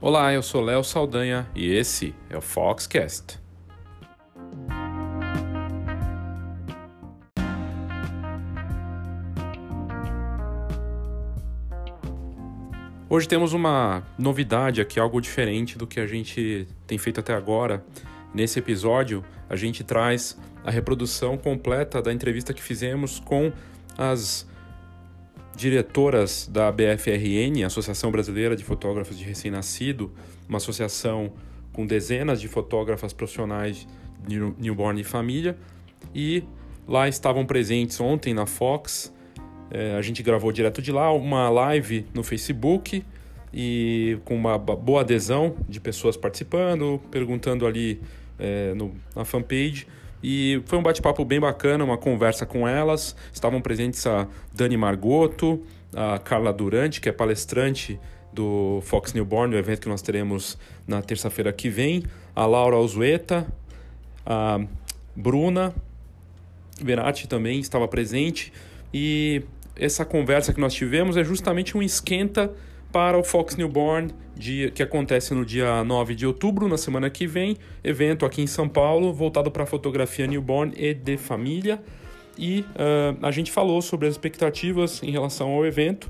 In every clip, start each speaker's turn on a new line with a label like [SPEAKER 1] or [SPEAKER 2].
[SPEAKER 1] Olá, eu sou Léo Saldanha e esse é o Foxcast. Hoje temos uma novidade aqui, algo diferente do que a gente tem feito até agora. Nesse episódio, a gente traz a reprodução completa da entrevista que fizemos com as diretoras da BFRN, Associação Brasileira de Fotógrafos de Recém-Nascido, uma associação com dezenas de fotógrafas profissionais de newborn e família. E lá estavam presentes ontem na Fox é, a gente gravou direto de lá uma live no Facebook e com uma boa adesão de pessoas participando, perguntando ali é, no, na fanpage. E foi um bate-papo bem bacana, uma conversa com elas. Estavam presentes a Dani Margoto, a Carla Durante, que é palestrante do Fox Newborn, o evento que nós teremos na terça-feira que vem, a Laura Alzueta, a Bruna Verati também estava presente e essa conversa que nós tivemos é justamente um esquenta para o Fox Newborn, dia, que acontece no dia 9 de outubro, na semana que vem. Evento aqui em São Paulo, voltado para fotografia newborn e de família. E uh, a gente falou sobre as expectativas em relação ao evento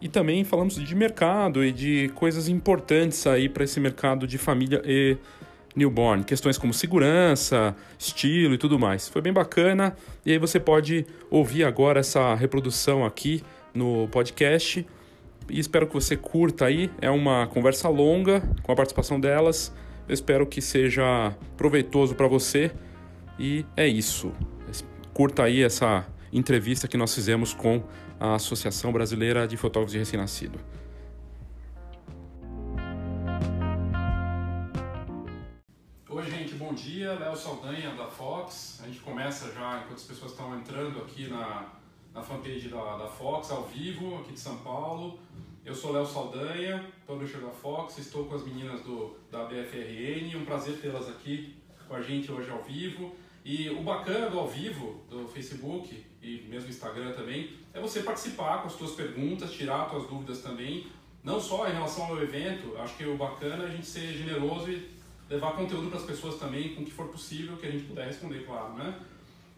[SPEAKER 1] e também falamos de mercado e de coisas importantes aí para esse mercado de família e newborn, questões como segurança, estilo e tudo mais. Foi bem bacana e aí você pode ouvir agora essa reprodução aqui no podcast. E espero que você curta aí. É uma conversa longa com a participação delas. Eu espero que seja proveitoso para você. E é isso. Curta aí essa entrevista que nós fizemos com a Associação Brasileira de Fotógrafos de Recém-Nascido. dia, Léo Saldanha da Fox. A gente começa já, enquanto as pessoas estão entrando aqui na, na fanpage da, da Fox, ao vivo, aqui de São Paulo. Eu sou Léo Saldanha, publisher da Fox, estou com as meninas do, da BFRN. Um prazer tê-las aqui com a gente hoje ao vivo. E o bacana do ao vivo, do Facebook e mesmo Instagram também, é você participar com as suas perguntas, tirar as suas dúvidas também. Não só em relação ao evento, acho que o bacana é a gente ser generoso e levar conteúdo para as pessoas também, com o que for possível, que a gente puder responder, claro, né?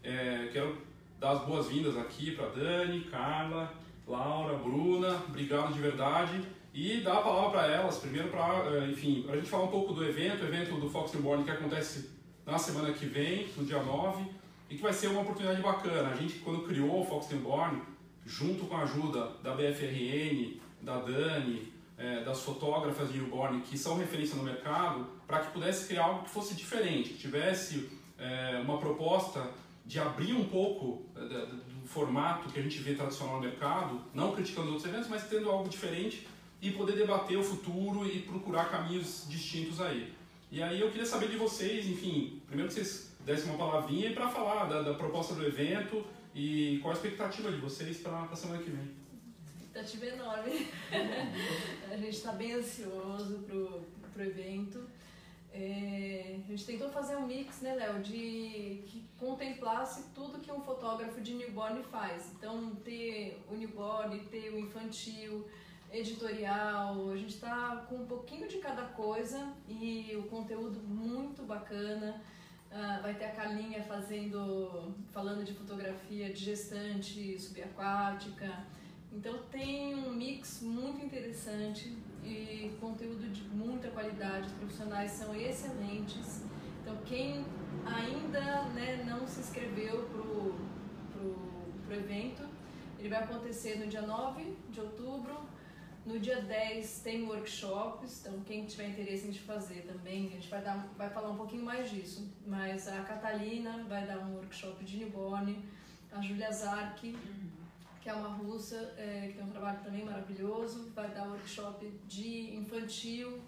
[SPEAKER 1] É, quero dar as boas-vindas aqui para Dani, Carla, Laura, Bruna, obrigado de verdade. E dar a palavra para elas, primeiro para, é, enfim, a gente falar um pouco do evento, o evento do Fox Newborn que acontece na semana que vem, no dia 9, e que vai ser uma oportunidade bacana. A gente, quando criou o Fox Newborn, junto com a ajuda da BFRN, da Dani, é, das fotógrafas de newborn que são referência no mercado, para que pudesse criar algo que fosse diferente, que tivesse é, uma proposta de abrir um pouco é, do formato que a gente vê tradicional no mercado, não criticando outros eventos, mas tendo algo diferente e poder debater o futuro e procurar caminhos distintos aí. E aí eu queria saber de vocês, enfim, primeiro que vocês dessem uma palavrinha para falar da, da, proposta do evento e qual a expectativa de vocês para a semana que vem
[SPEAKER 2] expectativa enorme. a gente está bem ansioso pro, pro evento. É, a gente tentou fazer um mix, né, Léo, de que contemplasse tudo que um fotógrafo de newborn faz. Então, ter o newborn, ter o infantil, editorial, a gente está com um pouquinho de cada coisa e o conteúdo muito bacana. Uh, vai ter a Carlinha fazendo, falando de fotografia de gestante subaquática. Então tem um mix muito interessante e conteúdo de muita qualidade, os profissionais são excelentes. Então quem ainda né, não se inscreveu pro, pro, evento, ele vai acontecer no dia 9 de outubro. No dia 10 tem workshops, então quem tiver interesse em fazer também, a gente vai, dar, vai falar um pouquinho mais disso. Mas a Catalina vai dar um workshop de newborn, a Julia Zark que é uma russa, é, que tem um trabalho também maravilhoso, vai dar workshop de infantil,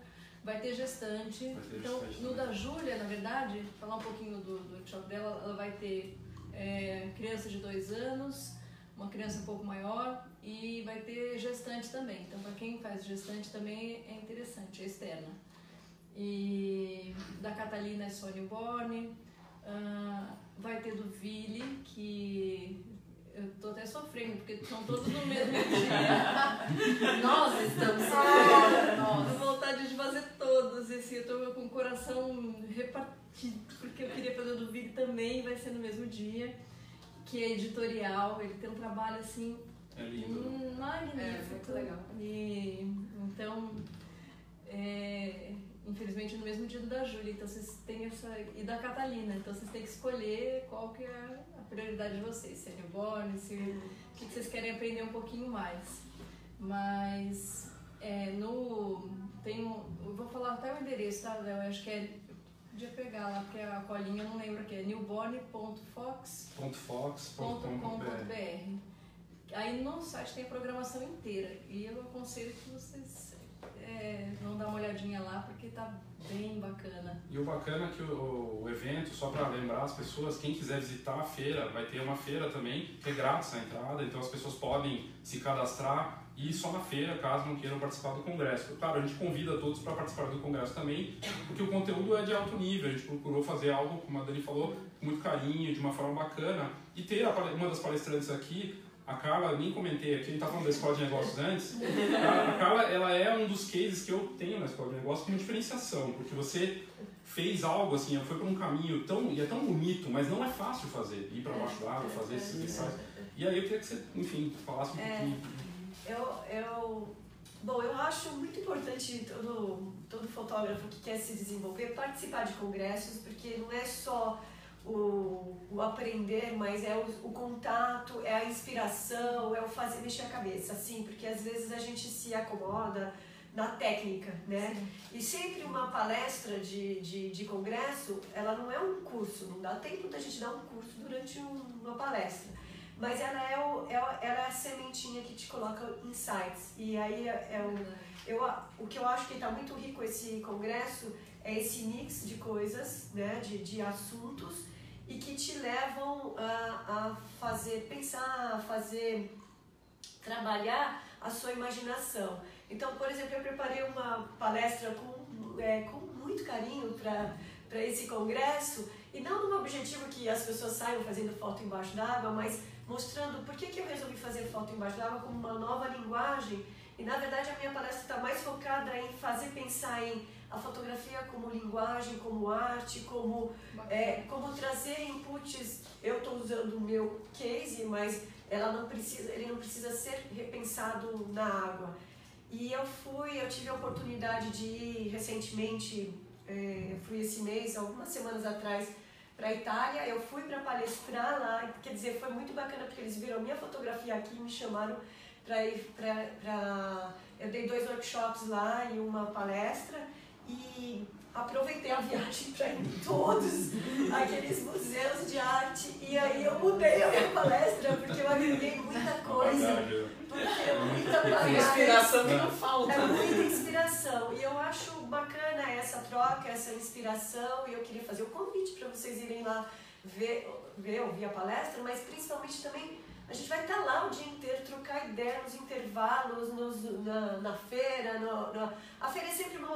[SPEAKER 2] vai ter gestante. Vai ter então, gestante no da Júlia, na verdade, falar um pouquinho do, do workshop dela, ela vai ter é, criança de dois anos, uma criança um pouco maior e vai ter gestante também. Então, para quem faz gestante também é interessante, é externa. E da Catalina é Sônia Borne. Uh, vai ter do Vili, que eu tô até sofrendo, porque são todos no mesmo dia.
[SPEAKER 3] nós estamos
[SPEAKER 2] sofrendo. Ah, Nós. vontade de fazer assim, eu tô com o coração repartido, porque eu queria fazer o do Vig também, vai ser no mesmo dia, que é editorial, ele tem um trabalho assim
[SPEAKER 1] é lindo.
[SPEAKER 2] Hum, magnífico.
[SPEAKER 3] É, muito legal.
[SPEAKER 2] E, então, é, infelizmente no mesmo dia do da Júlia, então vocês têm essa. E da Catalina, então vocês têm que escolher qual que é a prioridade de vocês, se é newborn, se o que vocês querem aprender um pouquinho mais. Mas é, no. Tem um, eu vou falar até o endereço, tá, Léo? Acho que é. Podia pegar lá, porque a colinha eu não lembro aqui. É newborn.fox.com.br. Aí no site tem a programação inteira. E eu aconselho que vocês é, vão dar uma olhadinha lá, porque tá bem bacana.
[SPEAKER 1] E o bacana é que o, o evento, só para lembrar as pessoas, quem quiser visitar a feira, vai ter uma feira também, que é grátis a entrada, então as pessoas podem se cadastrar e só na feira, caso não queiram participar do congresso. Claro, a gente convida todos para participar do congresso também, porque o conteúdo é de alto nível, a gente procurou fazer algo, como a Dani falou, com muito carinho, de uma forma bacana, e ter uma das palestrantes aqui a Carla, nem comentei aqui, a gente tá falando da escola de negócios antes. A, Carla, ela é um dos cases que eu tenho na escola de negócios como diferenciação, porque você fez algo assim, foi por um caminho tão e é tão bonito, mas não é fácil fazer, ir para baixo d'água, fazer esses ensaios. E aí eu queria que você, enfim, falasse um é, pouquinho.
[SPEAKER 3] Eu, eu, bom, eu acho muito importante todo todo fotógrafo que quer se desenvolver participar de congressos, porque não é só o, o aprender, mas é o, o, contato, é a inspiração, é o fazer mexer a cabeça, assim, porque às vezes a gente se acomoda na técnica, né? Sim. E sempre uma palestra de, de, de, congresso, ela não é um curso, não dá tempo da gente dar um curso durante um, uma palestra. Mas ela é, o, é, ela é a sementinha que te coloca insights. E aí é, é o, eu, o que eu acho que está muito rico esse congresso é esse mix de coisas, né, de, de assuntos e que te levam a, a fazer, pensar, a fazer, trabalhar a sua imaginação. Então, por exemplo, eu preparei uma palestra com, é, com muito carinho para esse congresso e não no objetivo que as pessoas saiam fazendo foto embaixo d'água, mas mostrando por que, que eu resolvi fazer foto embaixo d'água como uma nova linguagem. E na verdade a minha palestra está mais focada em fazer pensar em a fotografia como linguagem, como arte, como, é, como trazer inputs. Eu estou usando o meu case, mas ela não precisa, ele não precisa ser repensado na água. E eu fui, eu tive a oportunidade de ir recentemente, é, fui esse mês, algumas semanas atrás, para a Itália. Eu fui para palestrar lá, quer dizer, foi muito bacana porque eles viram minha fotografia aqui e me chamaram para ir para. Eu dei dois workshops lá e uma palestra e aproveitei a viagem para ir em todos aqueles museus de arte. E aí eu mudei a minha palestra porque eu agreguei muita coisa. Porque é muita bagagem.
[SPEAKER 4] inspiração que não falta.
[SPEAKER 3] É muita inspiração. E eu acho bacana essa troca essa inspiração. E eu queria fazer o um convite para vocês irem lá ver, ver ouvir a palestra mas principalmente também a gente vai estar lá o dia inteiro, trocar ideia nos intervalos, nos, na, na feira. No, no... A feira é sempre uma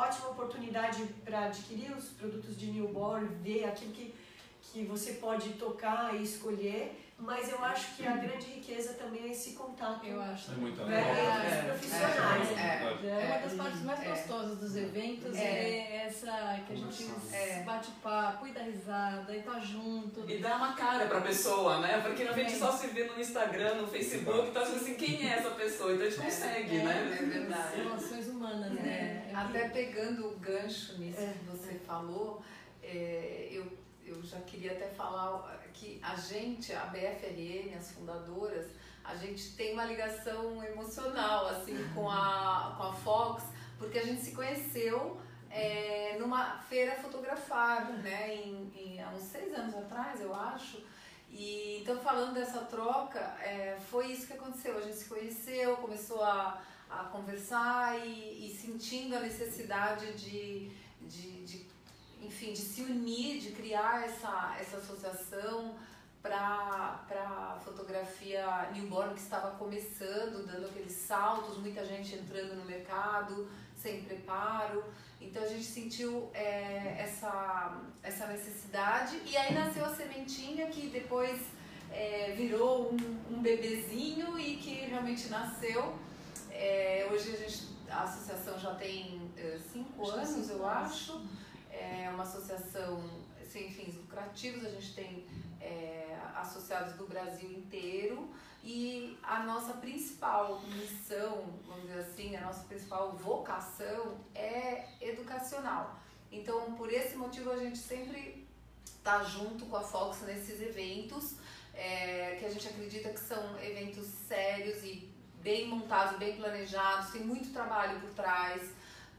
[SPEAKER 3] ótima oportunidade para adquirir os produtos de newborn, ver aquilo que, que você pode tocar e escolher. Mas eu acho que a grande riqueza também é esse contato.
[SPEAKER 2] Eu acho.
[SPEAKER 1] É muito
[SPEAKER 3] né, entre os profissionais.
[SPEAKER 2] É, é, é, uma das partes mais gostosas dos eventos é, essa que a gente bate papo e dá risada e tá junto.
[SPEAKER 4] E dá uma cara pra pessoa, né? Porque a gente só se vê no Instagram, no Facebook, tá assim, quem é essa pessoa? Então a gente consegue, né?
[SPEAKER 2] É verdade. Relações humanas, né?
[SPEAKER 5] Até pegando o gancho nisso que você falou, eu eu já queria até falar que a gente, a BFRN, as fundadoras, a gente tem uma ligação emocional assim com a, com a Fox, porque a gente se conheceu é, numa feira fotografada, né, em, em, há uns seis anos atrás, eu acho. E então falando dessa troca, é, foi isso que aconteceu. A gente se conheceu, começou a, a conversar e, e sentindo a necessidade de, de, de enfim, de se unir, de criar essa, essa associação para a fotografia newborn que estava começando, dando aqueles saltos, muita gente entrando no mercado sem preparo. Então a gente sentiu é, essa, essa necessidade e aí nasceu a sementinha que depois é, virou um, um bebezinho e que realmente nasceu. É, hoje a gente a associação já tem é, cinco anos, eu acho. É uma associação sem fins lucrativos, a gente tem é, associados do Brasil inteiro e a nossa principal missão, vamos dizer assim, a nossa principal vocação é educacional. Então, por esse motivo, a gente sempre está junto com a Fox nesses eventos, é, que a gente acredita que são eventos sérios e bem montados, bem planejados, tem muito trabalho por trás,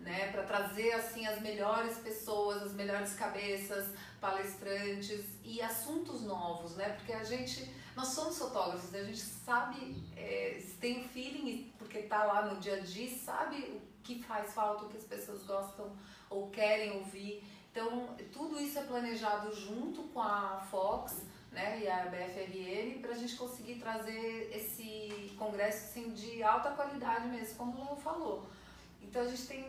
[SPEAKER 5] né, para trazer assim as melhores pessoas, as melhores cabeças, palestrantes e assuntos novos, né? Porque a gente, nós somos fotógrafos, a gente sabe, é, tem o feeling, porque está lá no dia a dia, sabe o que faz falta, o que as pessoas gostam ou querem ouvir. Então, tudo isso é planejado junto com a Fox né, e a BFRN para a gente conseguir trazer esse congresso assim, de alta qualidade mesmo, como o Léo falou. Então, a gente tem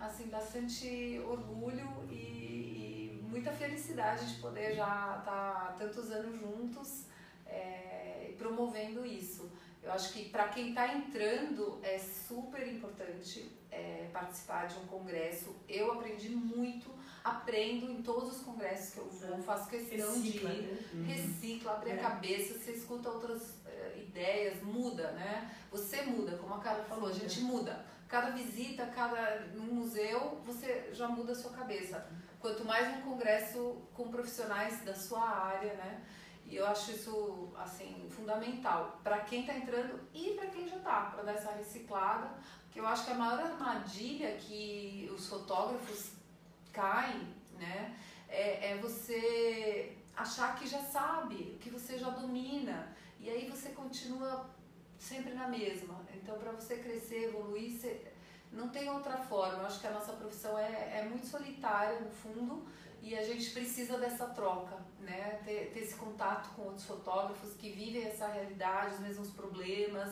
[SPEAKER 5] assim, bastante orgulho e muita felicidade de poder já estar tá tantos anos juntos é, promovendo isso. Eu acho que para quem está entrando é super importante é, participar de um congresso. Eu aprendi muito, aprendo em todos os congressos que eu vou, faço questão recicla, de ir, né? Uhum. recicla, abre é. a cabeça, você escuta outras uh, ideias, muda, né? Você muda, como a Carla falou, a gente muda. Cada visita, cada num museu, você já muda a sua cabeça quanto mais um congresso com profissionais da sua área, né? E eu acho isso assim fundamental para quem está entrando e para quem já está, para dar essa reciclada, porque eu acho que a maior armadilha que os fotógrafos caem, né, é, é você achar que já sabe, que você já domina, e aí você continua sempre na mesma. Então, para você crescer, evoluir, você, não tem outra forma. Eu acho que a nossa profissão é, é muito solitária, no fundo, e a gente precisa dessa troca, né? Ter, ter esse contato com outros fotógrafos que vivem essa realidade, os mesmos problemas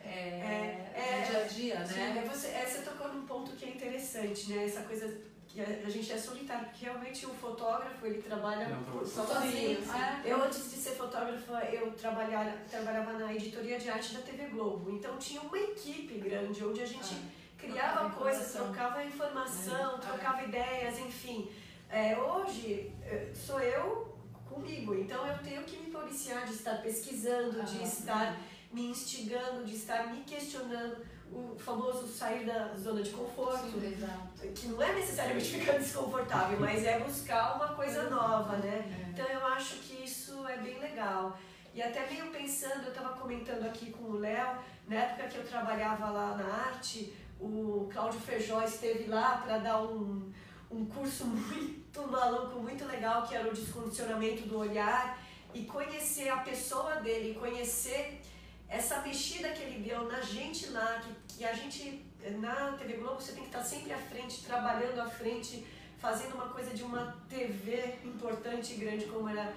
[SPEAKER 5] é, é, é, dia a dia,
[SPEAKER 3] sim,
[SPEAKER 5] né?
[SPEAKER 3] É, você, é, você tocou num ponto que é interessante, né? Essa coisa que a, a gente é solitário, porque realmente o fotógrafo ele trabalha por, sozinho. É. Eu antes de ser fotógrafa, eu trabalhava, trabalhava na editoria de arte da TV Globo, então tinha uma equipe grande onde a gente ah criava coisas, trocava informação, é. trocava ideias, enfim. É, hoje é, sou eu comigo, então eu tenho que me policiar de estar pesquisando, de estar me instigando, de estar me questionando o famoso sair da zona de conforto, Sim, que não é necessariamente ficar desconfortável, mas é buscar uma coisa nova, né? É. Então eu acho que isso é bem legal. E até meio pensando, eu estava comentando aqui com o Léo, na época que eu trabalhava lá na arte, o Cláudio Feijó esteve lá para dar um, um curso muito maluco, muito legal, que era o descondicionamento do olhar, e conhecer a pessoa dele, conhecer essa mexida que ele deu na gente lá, que, que a gente, na TV Globo, você tem que estar sempre à frente, trabalhando à frente, fazendo uma coisa de uma TV importante e grande como era.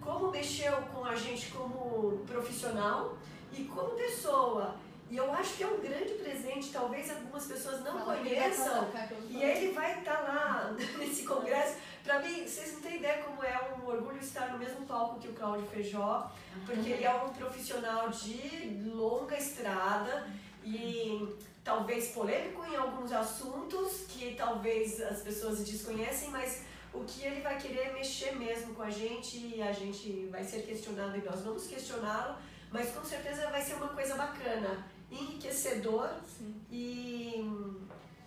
[SPEAKER 3] Como mexeu com a gente como profissional e como pessoa. E eu acho que é um grande presente, talvez algumas pessoas não Fala conheçam. E ele vai estar lá nesse congresso. Para mim, vocês não têm ideia como é um orgulho estar no mesmo palco que o Cláudio Feijó, porque ele é um profissional de longa estrada e talvez polêmico em alguns assuntos que talvez as pessoas desconhecem, mas o que ele vai querer mexer mesmo com a gente e a gente vai ser questionado e nós vamos questioná-lo, mas com certeza vai ser uma coisa bacana enriquecedor Sim. e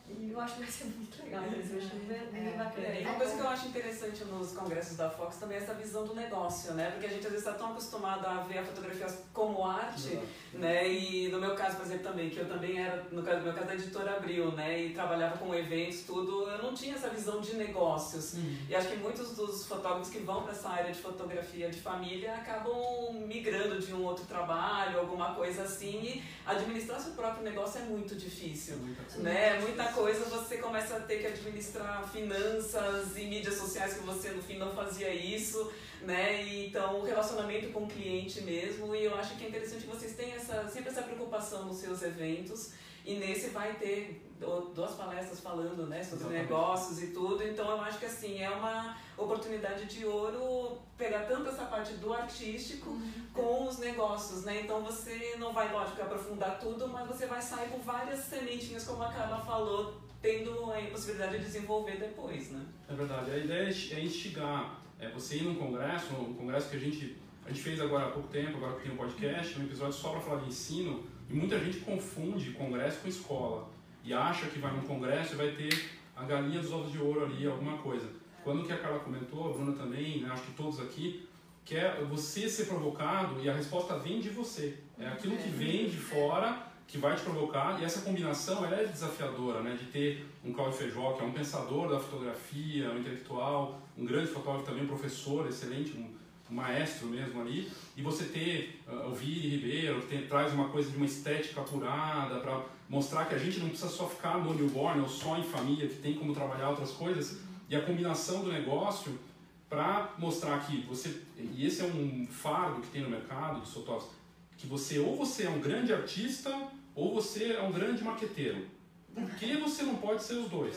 [SPEAKER 3] e eu acho que vai ser muito legal mesmo, eu acho bem, é, bacana. É,
[SPEAKER 4] uma coisa que eu acho interessante nos congressos da Fox também é essa visão do negócio, né? Porque a gente às vezes está tão acostumado a ver a fotografia como arte, né? E no meu caso, por exemplo, também, que eu também era, no caso, meu caso, da editora Abril, né? E trabalhava com eventos, tudo, eu não tinha essa visão de negócios. Hum. E acho que muitos dos fotógrafos que vão para essa área de fotografia de família acabam migrando de um outro trabalho, alguma coisa assim, e administrar seu próprio negócio é muito difícil, muita né? Muita coisa você começa a ter que administrar finanças e mídias sociais que você no fim não fazia isso, né? Então, o relacionamento com o cliente mesmo, e eu acho que é interessante que vocês têm essa, sempre essa preocupação nos seus eventos. E nesse vai ter duas palestras falando né, sobre Exatamente. negócios e tudo. Então eu acho que assim é uma oportunidade de ouro pegar tanto essa parte do artístico uhum. com os negócios, né? Então você não vai, lógico, aprofundar tudo, mas você vai sair com várias sementinhas, como a Carla falou, tendo a possibilidade de desenvolver depois, né?
[SPEAKER 1] É verdade. A ideia é instigar é você ir num congresso, um congresso que a gente a gente fez agora há pouco tempo, agora que tem um podcast, um episódio só para falar de ensino, e muita gente confunde congresso com escola e acha que vai num congresso e vai ter a galinha dos ovos de ouro ali, alguma coisa. Quando que a Carla comentou, a Bruna também, né, acho que todos aqui, que é você ser provocado e a resposta vem de você. É aquilo que vem de fora que vai te provocar e essa combinação ela é desafiadora, né? De ter um Claudio Feijó, que é um pensador da fotografia, um intelectual, um grande fotógrafo também, um professor excelente, um maestro mesmo ali, e você ter uh, o Vire Ribeiro, que tem, traz uma coisa de uma estética apurada para mostrar que a gente não precisa só ficar no newborn ou só em família, que tem como trabalhar outras coisas, e a combinação do negócio para mostrar que você, e esse é um fardo que tem no mercado de fotógrafos, que você ou você é um grande artista ou você é um grande maqueteiro. Por que você não pode ser os dois?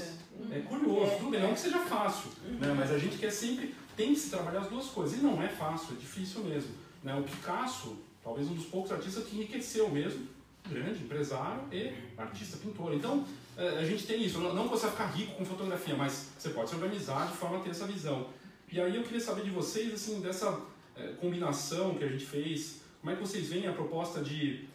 [SPEAKER 1] É, é curioso, tudo bem, não que seja fácil, né? mas a gente quer sempre, tem que se trabalhar as duas coisas. E não é fácil, é difícil mesmo. Né? O Picasso, talvez um dos poucos artistas que enriqueceu mesmo, grande empresário e artista, pintor. Então, é, a gente tem isso. Não que você vai ficar rico com fotografia, mas você pode se organizar de forma a ter essa visão. E aí eu queria saber de vocês, assim, dessa é, combinação que a gente fez, como é que vocês veem a proposta de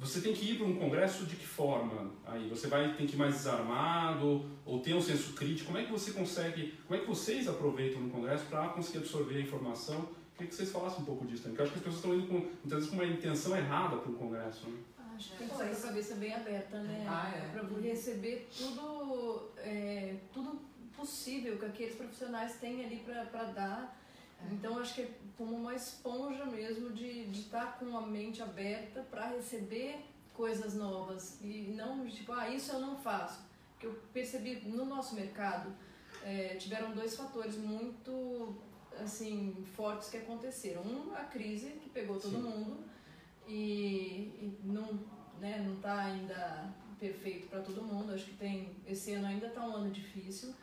[SPEAKER 1] você tem que ir para um congresso de que forma? Aí você vai ter que ir mais desarmado ou ter um senso crítico. Como é que você consegue? Como é que vocês aproveitam no congresso para conseguir absorver a informação? Queria que vocês falassem um pouco disso também. Porque eu acho que as pessoas estão indo com, muitas vezes com uma intenção errada para o congresso. Né?
[SPEAKER 2] Acho que tem que estar com a cabeça bem aberta, né? Ah, é. Para receber tudo, é, tudo possível que aqueles profissionais têm ali para dar é. Então acho que é como uma esponja mesmo de estar tá com a mente aberta para receber coisas novas e não tipo, ah, isso eu não faço. Porque eu percebi no nosso mercado é, tiveram dois fatores muito assim fortes que aconteceram. Um, a crise que pegou todo Sim. mundo e, e não né, não está ainda perfeito para todo mundo. Acho que tem esse ano ainda está um ano difícil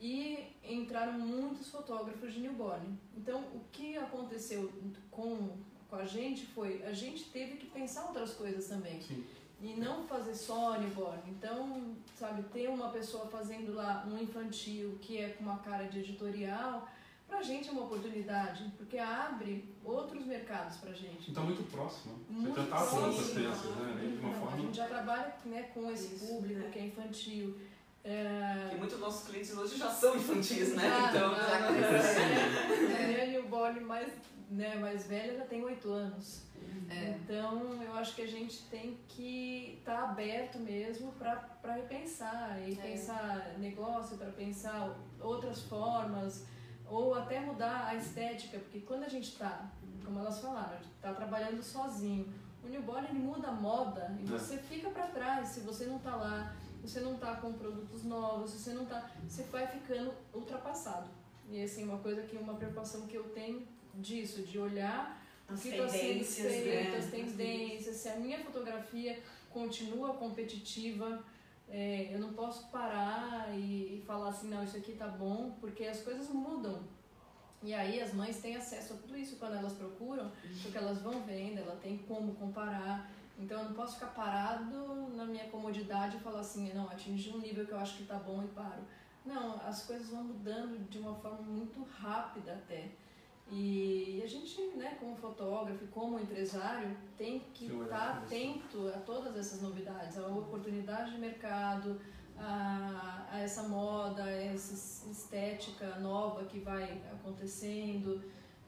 [SPEAKER 2] e entraram muitos fotógrafos de newborn. Então, o que aconteceu com, com a gente foi, a gente teve que pensar outras coisas também. Sim. E não fazer só newborn. Então, sabe, ter uma pessoa fazendo lá um infantil que é com uma cara de editorial, pra gente é uma oportunidade, porque abre outros mercados pra gente.
[SPEAKER 1] Então, muito próximo. Muito Você já tá crianças, né? De uma forma...
[SPEAKER 2] A gente já trabalha né, com esse Isso, público é. que é infantil.
[SPEAKER 4] É... Que muitos dos nossos clientes hoje já são infantis, né? Ah, então,
[SPEAKER 2] já é, a minha newborn mais, né, mais velha já tem oito anos. É. Então, eu acho que a gente tem que estar tá aberto mesmo para repensar e é. pensar negócio, para pensar outras formas, ou até mudar a estética, porque quando a gente está, como elas falaram, está trabalhando sozinho, o newborn ele muda a moda e é. você fica para trás se você não está lá você não está com produtos novos, você não tá, você vai ficando ultrapassado. E assim, uma coisa que uma preocupação que eu tenho disso, de olhar
[SPEAKER 3] as o que está sendo feito,
[SPEAKER 2] né? as tendências, se a minha fotografia continua competitiva, é, eu não posso parar e, e, falar assim, não, isso aqui tá bom, porque as coisas mudam. E aí as mães têm acesso a tudo isso quando elas procuram, porque elas vão vendo, ela tem como comparar. Então eu não posso ficar parado na minha comodidade e falar assim, não, atingi um nível que eu acho que tá bom e paro. Não, as coisas vão mudando de uma forma muito rápida até. E a gente, né, como fotógrafo, como empresário, tem que estar tá atento a todas essas novidades, a oportunidade de mercado, a, a essa moda, a essa estética nova que vai acontecendo.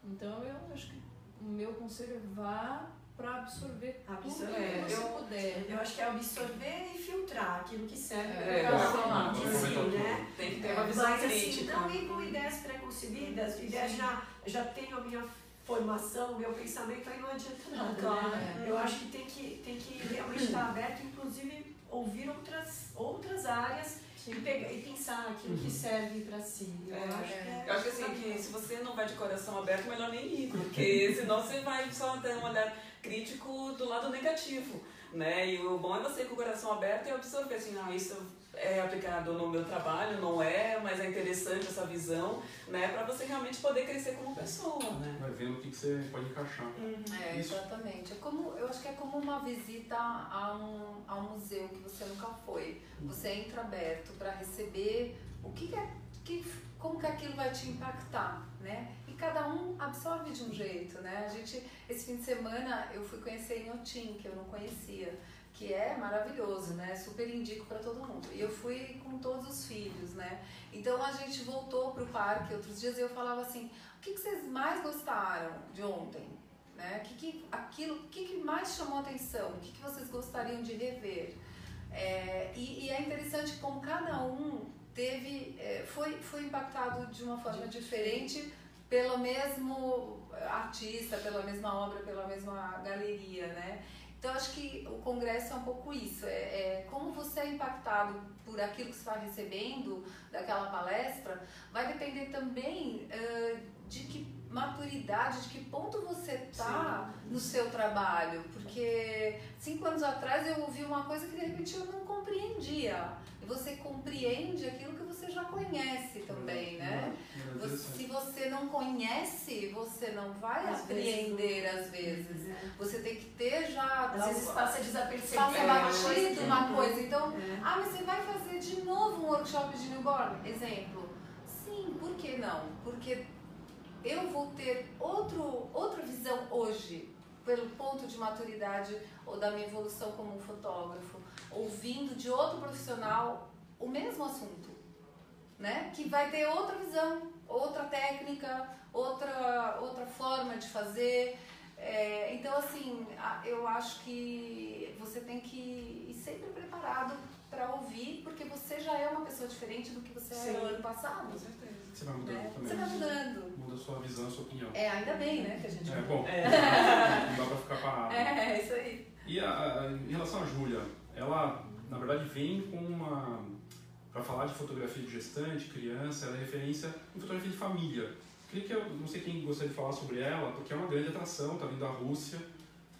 [SPEAKER 2] Então eu acho que o meu conselho é vá para absorver, absorver tudo que você
[SPEAKER 3] eu,
[SPEAKER 2] puder.
[SPEAKER 3] Eu acho que é absorver e filtrar aquilo que serve
[SPEAKER 4] é, para
[SPEAKER 3] cada um né?
[SPEAKER 4] Tem que ter uma visão
[SPEAKER 3] Mas,
[SPEAKER 4] assim, crítica.
[SPEAKER 3] Assim, não ir com ideias preconcebidas, ideias já, já tenho a minha formação, meu pensamento, aí não adianta nada. Né? Claro. Né? Eu acho que tem que, tem que realmente estar aberto, inclusive ouvir outras, outras áreas e, pegar, e pensar aquilo que uhum. serve para si.
[SPEAKER 4] Eu, é, acho que é, eu acho que assim, que se você não vai de coração aberto, melhor nem ir, porque senão você vai só ter um olhar crítico do lado negativo, né? E o bom é você ir com o coração aberto e absorver assim, ah, isso é aplicado no meu trabalho, não é, mas é interessante essa visão, né? Para você realmente poder crescer como pessoa, né?
[SPEAKER 1] Vai vendo o que, que você pode encaixar.
[SPEAKER 5] Uhum. É, exatamente. É como, eu acho que é como uma visita a um, a um museu que você nunca foi. Você entra aberto para receber o que, que é, que, como que aquilo vai te impactar, né? Cada um absorve de um jeito, né? A gente, esse fim de semana, eu fui conhecer Inhotim, que eu não conhecia que é maravilhoso, né? Super indico para todo mundo. E eu fui com todos os filhos, né? Então a gente voltou pro parque outros dias e eu falava assim: o que, que vocês mais gostaram de ontem? Né? Que, que, aquilo, o que, que mais chamou atenção? O que, que vocês gostariam de rever? É, e, e, é interessante como cada um teve, é, foi, foi impactado de uma forma diferente pelo mesmo artista, pela mesma obra, pela mesma galeria, né? Então, acho que o congresso é um pouco isso, é, é, como você é impactado por aquilo que você está recebendo daquela palestra, vai depender também uh, de que maturidade, de que ponto você está no seu trabalho, porque cinco anos atrás eu ouvi uma coisa que de repente eu não compreendia, e você compreende aquilo que você já conhece também, né? Você, se você não conhece, você não vai às apreender vezes, às vezes. É. Você tem que ter já.
[SPEAKER 3] Às vezes passa desapercebido.
[SPEAKER 5] Passa batido uma coisa. Então, é. ah, mas você vai fazer de novo um workshop de newborn? Exemplo. Sim, por que não? Porque eu vou ter outro, outra visão hoje, pelo ponto de maturidade ou da minha evolução como fotógrafo, ouvindo de outro profissional o mesmo assunto né? Que vai ter outra visão, outra técnica, outra, outra forma de fazer. É, então, assim, eu acho que você tem que ir sempre preparado para ouvir, porque você já é uma pessoa diferente do que você Sim. era no ano passado. Com certeza.
[SPEAKER 1] Você vai mudando
[SPEAKER 5] né?
[SPEAKER 1] também.
[SPEAKER 5] Você vai mudando.
[SPEAKER 1] Muda a sua visão, a sua opinião.
[SPEAKER 5] É, ainda bem, né, que a gente
[SPEAKER 1] É, bom. É. Não dá pra ficar parado.
[SPEAKER 5] É, é isso aí.
[SPEAKER 1] E a, a, em relação a Júlia, ela, na verdade, vem com uma para falar de fotografia de gestante, criança, ela é referência em fotografia de família. Queria que eu, não sei quem gostaria de falar sobre ela, porque é uma grande atração, está vindo da Rússia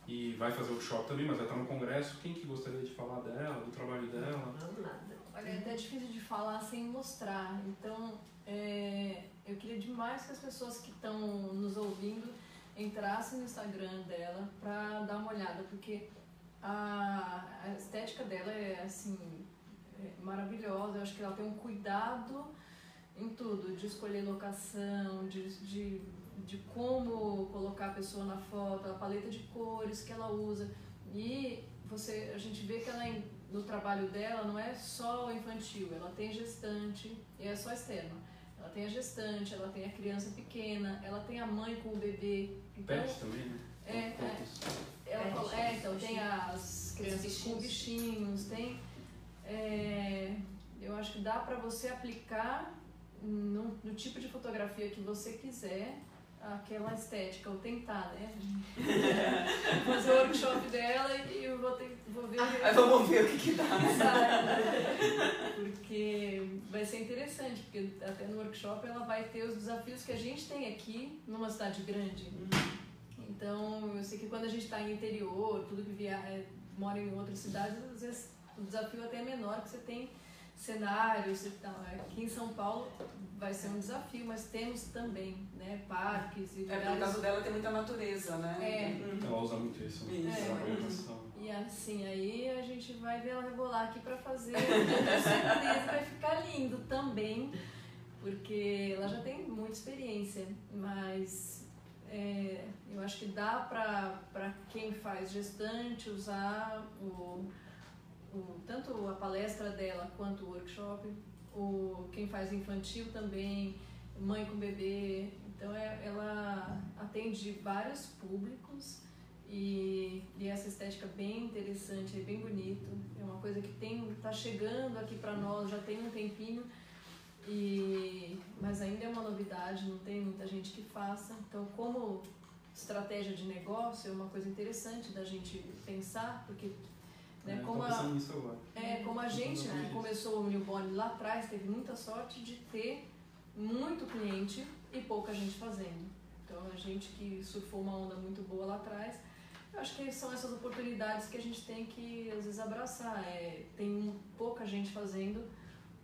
[SPEAKER 1] e vai fazer o show também, mas vai estar no congresso. Quem que gostaria de falar dela, do trabalho dela?
[SPEAKER 2] Vamos lá. Olha, é até difícil de falar sem mostrar. Então, é, eu queria demais que as pessoas que estão nos ouvindo entrassem no Instagram dela para dar uma olhada, porque a, a estética dela é assim maravilhosa. Eu acho que ela tem um cuidado em tudo, de escolher locação, de, de, de como colocar a pessoa na foto, a paleta de cores que ela usa. E você, a gente vê que ela no trabalho dela não é só infantil, ela tem gestante e é só externa. Ela tem a gestante, ela tem a criança pequena, ela tem a mãe com o bebê.
[SPEAKER 1] Então, Pet também, né?
[SPEAKER 2] É, é, ela, é, então tem as crianças com bichinhos, tem é, eu acho que dá para você aplicar no, no, tipo de fotografia que você quiser aquela estética, ou tentar, né? fazer o workshop dela e eu vou, ter, vou ver.
[SPEAKER 4] Ah, vamos ver o que, que dá.
[SPEAKER 2] porque vai ser interessante, porque até no workshop ela vai ter os desafios que a gente tem aqui numa cidade grande. Uhum. Então, eu sei que quando a gente está em interior, tudo que via, é, mora em outras cidades, às vezes o desafio até é menor, porque você tem cenários e tal. Aqui em São Paulo vai ser um desafio, mas temos também, né, parques e
[SPEAKER 4] É, por causa dela tem muita natureza, né?
[SPEAKER 1] É. Uhum. Ela usa muito isso. isso.
[SPEAKER 2] É. E assim, aí a gente vai ver ela rebolar aqui para fazer. Com certeza vai ficar lindo também, porque ela já tem muita experiência, mas é, eu acho que dá para quem faz gestante usar o o, tanto a palestra dela quanto o workshop, o, quem faz infantil também, mãe com bebê. Então é, ela atende vários públicos e, e essa estética bem interessante, é bem bonito. É uma coisa que tem está chegando aqui para nós já tem um tempinho. E, mas ainda é uma novidade, não tem muita gente que faça. Então, como estratégia de negócio, é uma coisa interessante da gente pensar, porque né?
[SPEAKER 1] É,
[SPEAKER 2] como,
[SPEAKER 1] a,
[SPEAKER 2] é, como a gente né, começou o Newborn lá atrás, teve muita sorte de ter muito cliente e pouca gente fazendo. Então a gente que surfou uma onda muito boa lá atrás, Eu acho que são essas oportunidades que a gente tem que, às vezes, abraçar. É, tem pouca gente fazendo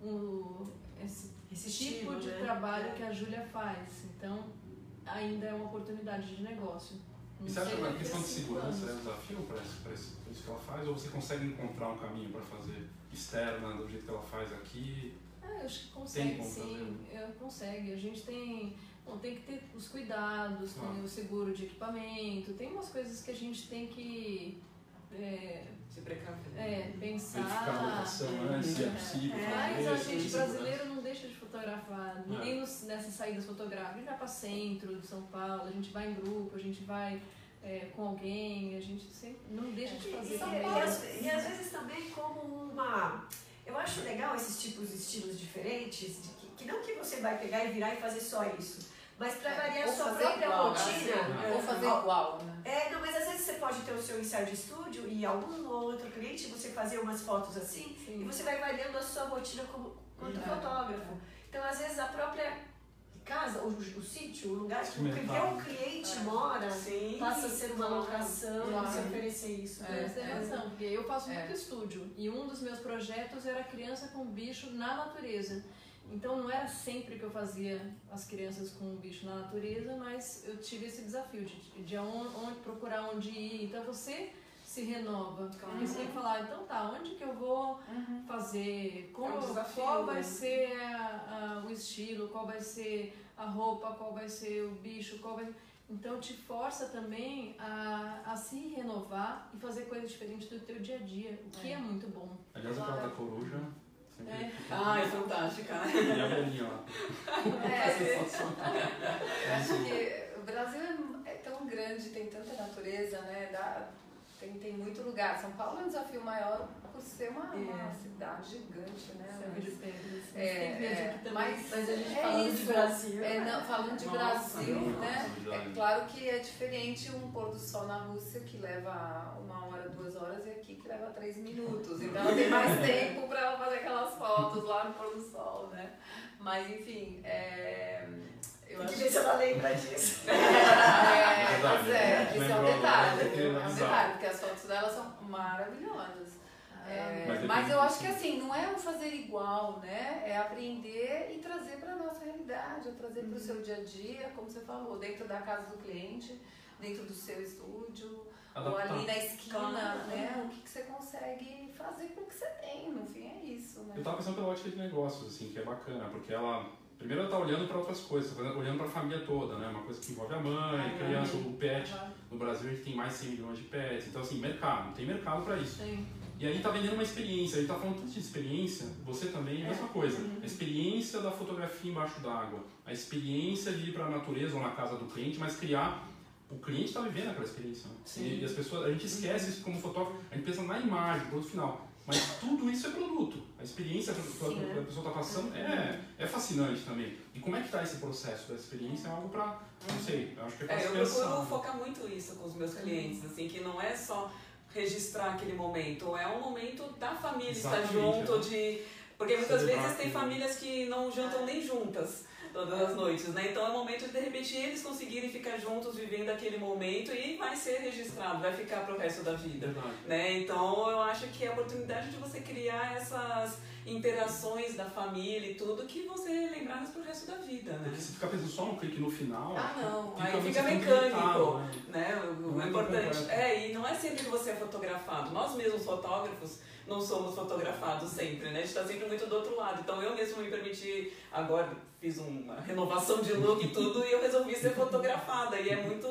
[SPEAKER 2] um, esse, esse tipo de né? trabalho é. que a Júlia faz. Então, ainda é uma oportunidade de negócio.
[SPEAKER 1] E você acha que a questão de segurança é um desafio para isso, para isso que ela faz? Ou você consegue encontrar um caminho para fazer externa do jeito que ela faz aqui?
[SPEAKER 2] Ah, eu acho que consegue, sim. Eu, consegue. A gente tem Bom, tem que ter os cuidados, tem o seguro de equipamento, tem umas coisas que a gente tem que é,
[SPEAKER 4] se precaver.
[SPEAKER 2] É, pensar.
[SPEAKER 1] Verificar a locação antes, se é possível. É,
[SPEAKER 2] mas a gente brasileiro não deixa de fotografar, é. nem nos, nessas saídas fotográficas. A gente vai para centro de São Paulo, a gente vai em grupo, a gente vai é, com alguém, a gente sempre não deixa de fazer.
[SPEAKER 3] E, e, e, às, e às vezes também como uma. Eu acho legal esses tipos de estilos diferentes, de que, que não que você vai pegar e virar e fazer só isso mas para é, variar a sua própria igual, rotina.
[SPEAKER 5] Assim, ou fazer igual, né?
[SPEAKER 3] É, não, mas às vezes você pode ter o seu ensaio de estúdio e algum ou outro cliente você fazer umas fotos assim Sim. e você vai variando a sua rotina como, quanto é. fotógrafo. Então, às vezes, a própria casa, o, o sítio, o lugar que o cliente é. mora, Sim. passa a ser uma locação claro. você oferecer isso.
[SPEAKER 2] É, Você tem é. razão, porque eu faço muito é. estúdio e um dos meus projetos era criança com bicho na natureza. Então não era sempre que eu fazia as crianças com o bicho na natureza, mas eu tive esse desafio de, de onde, onde procurar onde ir. Então você se renova. Claro. Você tem que falar, então tá, onde que eu vou uhum. fazer? Como, é um desafio, qual vai né? ser a, a, o estilo, qual vai ser a roupa, qual vai ser o bicho, qual vai... Então te força também a, a se renovar e fazer coisas diferentes do teu dia a dia, o que é, é muito bom.
[SPEAKER 1] Aliás, claro. aquela da
[SPEAKER 4] é. Ah, é fantástica.
[SPEAKER 1] E a velhinha lá.
[SPEAKER 5] É, eu acho que o Brasil é, é tão grande, tem tanta natureza, né? Dá, tem, tem muito lugar. São Paulo é um desafio maior por ser uma, é. uma cidade gigante, né?
[SPEAKER 2] Mas, de
[SPEAKER 5] é, é, mas,
[SPEAKER 2] mas a gente
[SPEAKER 5] é
[SPEAKER 2] falando
[SPEAKER 5] isso,
[SPEAKER 2] de Brasil.
[SPEAKER 5] É, não, falando de Nossa, Brasil, né? É claro que é diferente um pôr do sol na Rússia que leva uma hora, duas horas e aqui que leva três minutos. Então ela tem mais tempo para ela fazer aquelas fotos lá no pôr do sol, né? Mas enfim, é
[SPEAKER 3] eu Tem que ver se ela lembra disso.
[SPEAKER 5] É, mas é, isso é um detalhe. É um detalhe, porque as fotos dela são maravilhosas. É, mas, mas eu acho que assim, não é um fazer igual, né? É aprender e trazer para a nossa realidade, é trazer para o seu dia a dia, como você falou, dentro da casa do cliente, dentro do seu estúdio, Adaptar. ou ali na esquina, claro. né? O que, que você consegue fazer com o que você tem, no fim é isso, né?
[SPEAKER 1] Eu tava pensando pela ótica de negócios, assim, que é bacana, porque ela Primeiro ela está olhando para outras coisas, olhando para a família toda, né? Uma coisa que envolve a mãe, a criança, o pet. No Brasil a gente tem mais de 100 milhões de pets, então assim, mercado, tem mercado para isso. Sim. E aí está vendendo uma experiência, a gente está falando tanto de experiência, você também é a mesma coisa. Uhum. A experiência da fotografia embaixo d'água, a experiência de ir para a natureza ou na casa do cliente, mas criar o cliente está vivendo aquela experiência. Né? E, e, as pessoas, a gente esquece isso como fotógrafo, a gente pensa na imagem, produto final. Mas tudo isso é produto. A experiência que a pessoa está passando é, é fascinante também. E como é que está esse processo da experiência? É algo para, não sei, acho que é para é,
[SPEAKER 4] Eu procuro focar muito isso com os meus clientes, assim, que não é só registrar aquele momento, é um momento da família Exatamente, estar junto, é. de... Porque muitas vezes tem famílias que não jantam nem juntas todas as noites, né? Então é o momento de de repente eles conseguirem ficar juntos vivendo aquele momento e vai ser registrado, vai ficar pro resto da vida, né? Então eu acho que é a oportunidade de você criar essas interações da família e tudo que você lembrar pro resto da vida, né?
[SPEAKER 1] Porque se ficar pensando só no clique no final,
[SPEAKER 4] ah não, fica aí fica mecânico, né? né? O, o importante é e não é sempre que você é fotografado. Nós mesmos fotógrafos não somos fotografados sempre, né? A gente está sempre muito do outro lado. Então eu mesmo me permiti, agora fiz uma renovação de look e tudo, e eu resolvi ser fotografada. E é muito,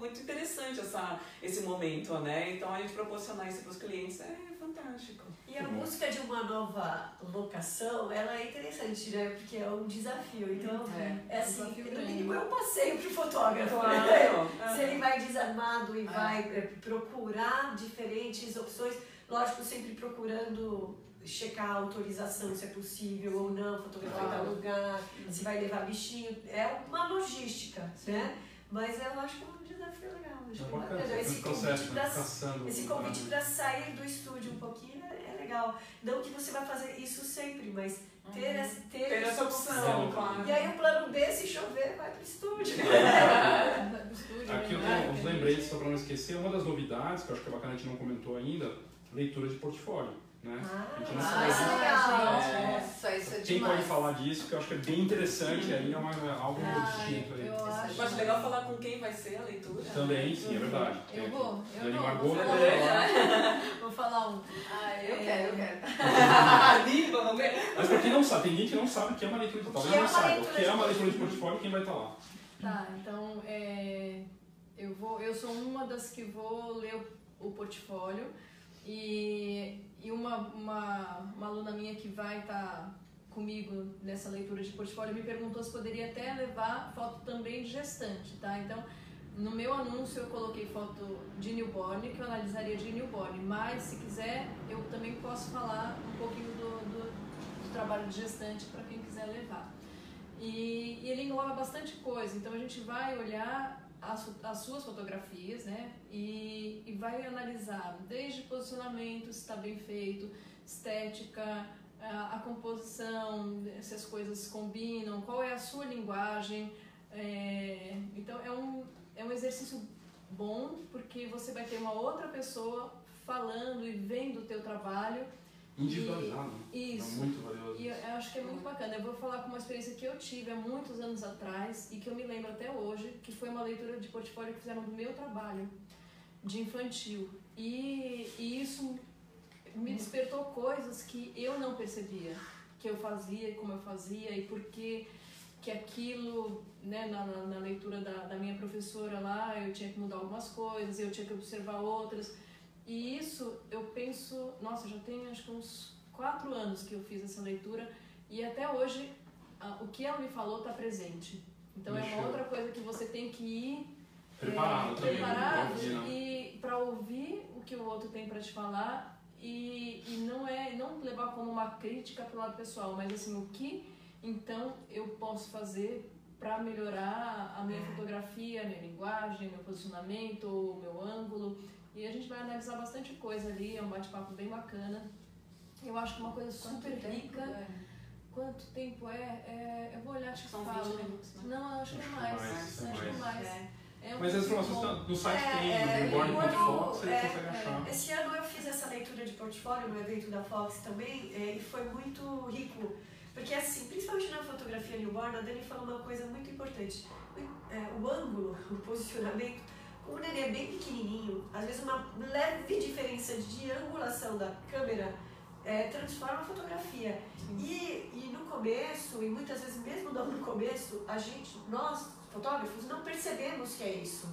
[SPEAKER 4] muito interessante essa, esse momento, né? Então a gente proporcionar isso para os clientes é fantástico.
[SPEAKER 3] E a busca de uma nova locação, ela é interessante, né? Porque é um desafio. Então, é, é assim, no mínimo é um passeio para o fotógrafo. Claro. Né? Se ele vai desarmado e é. vai é, procurar diferentes opções Lógico, sempre procurando checar a autorização, se é possível ou não, fotografar em tal lugar, se vai levar bichinho. É uma logística, Sim. né? Mas eu acho que é um desafio legal. Acho é bacana,
[SPEAKER 1] esse, convite
[SPEAKER 3] para esse convite para sair do estúdio um pouquinho é, é legal. legal. Não que você vai fazer isso sempre, mas ter,
[SPEAKER 4] uhum.
[SPEAKER 3] essa, ter,
[SPEAKER 4] ter essa opção, claro.
[SPEAKER 3] E aí o plano B, se chover, vai pro estúdio.
[SPEAKER 1] Aqui eu tenho uns lembretes, só para não esquecer, uma das novidades, que eu acho que é bacana a gente não comentou ainda, leitura de portfólio. Né?
[SPEAKER 3] Ah, ah,
[SPEAKER 1] sabe.
[SPEAKER 3] isso é legal.
[SPEAKER 5] É, nossa, isso é
[SPEAKER 1] Quem
[SPEAKER 5] demais.
[SPEAKER 1] pode falar disso, que eu acho que é bem interessante, aí é uma, algo
[SPEAKER 2] Ah,
[SPEAKER 1] distinto aí.
[SPEAKER 2] eu acho.
[SPEAKER 4] Mas legal falar com quem vai ser a leitura.
[SPEAKER 1] Também, sim, é verdade.
[SPEAKER 2] Eu vou, eu vou.
[SPEAKER 1] Margot
[SPEAKER 2] Vou
[SPEAKER 1] vai
[SPEAKER 2] falar, vou falar um.
[SPEAKER 5] Ah, eu
[SPEAKER 2] É.
[SPEAKER 5] quero, eu quero.
[SPEAKER 4] Anima, vamos ver.
[SPEAKER 1] Mas pra quem não sabe, tem gente que não sabe o que é uma leitura de
[SPEAKER 3] que
[SPEAKER 1] talvez
[SPEAKER 3] é
[SPEAKER 1] não saiba. O que é
[SPEAKER 3] de
[SPEAKER 1] uma leitura de portfólio, quem vai estar lá?
[SPEAKER 2] Tá, então é, eu vou, eu sou uma das que vou ler o, o portfólio e, e uma, uma, uma aluna minha que vai estar comigo nessa leitura de portfólio me perguntou se poderia até levar foto também de gestante, tá? Então no meu anúncio eu coloquei foto de newborn, que eu analisaria de newborn, mas se quiser eu também posso falar um pouquinho do, do, do trabalho de gestante para quem quiser levar. E, e ele engloba bastante coisa, então a gente vai olhar as, as suas fotografias, né? E, e vai analisar desde posicionamento, se está bem feito, estética, a, a composição, se as coisas combinam, qual é a sua linguagem. É, então é um, é um exercício bom porque você vai ter uma outra pessoa falando e vendo o teu trabalho.
[SPEAKER 1] Individualizado.
[SPEAKER 2] E, isso.
[SPEAKER 1] É muito valioso.
[SPEAKER 2] E eu, eu acho que é muito bacana. Eu vou falar com uma experiência que eu tive há muitos anos atrás e que eu me lembro até hoje, que foi uma leitura de portfólio que fizeram do meu trabalho de infantil. E, e isso me despertou coisas que eu não percebia, que eu fazia como eu fazia e por que que aquilo, né, na, na, na leitura da, da minha professora lá, eu tinha que mudar algumas coisas, eu tinha que observar outras. E isso eu penso, nossa, já tem acho que uns quatro anos que eu fiz essa leitura e até hoje a, o que ela me falou está presente. Então é uma outra coisa que você tem que ir
[SPEAKER 1] Preparado
[SPEAKER 2] é,
[SPEAKER 1] também.
[SPEAKER 2] preparado
[SPEAKER 1] pra ouvir, né?
[SPEAKER 2] e para ouvir o que o outro tem para te falar e, e não é não levar como uma crítica para o lado pessoal, mas assim o que então eu posso fazer para melhorar a minha fotografia, a minha linguagem, meu posicionamento, o meu ângulo. E a gente vai analisar bastante coisa ali, é um bate-papo bem bacana. Eu acho que uma coisa super
[SPEAKER 5] Quanto
[SPEAKER 2] rica.
[SPEAKER 5] Dani?
[SPEAKER 2] Quanto tempo é? É, Eu vou olhar, acho que
[SPEAKER 4] São
[SPEAKER 2] falo.
[SPEAKER 4] 20 minutos, né?
[SPEAKER 2] Não, eu acho que é
[SPEAKER 1] Acho
[SPEAKER 2] mais.
[SPEAKER 1] mais,
[SPEAKER 2] acho que é
[SPEAKER 1] mais.
[SPEAKER 5] É.
[SPEAKER 2] É um
[SPEAKER 1] Mas as informações estão no site
[SPEAKER 3] É,
[SPEAKER 1] tem,
[SPEAKER 3] é,
[SPEAKER 1] no newborn.fox, você
[SPEAKER 3] é,
[SPEAKER 1] consegue
[SPEAKER 2] é.
[SPEAKER 1] achar.
[SPEAKER 3] Esse ano eu fiz essa leitura de portfólio no evento da Fox também é, e foi muito rico. Porque assim, principalmente na fotografia newborn, a Dani falou uma coisa muito importante. O, é, o ângulo, o posicionamento, como o neném é bem pequenininho, às vezes uma leve diferença de angulação da câmera é, transforma a fotografia. E, e no começo, e muitas vezes mesmo não no começo, a gente, nós, fotógrafos, não percebemos que é isso.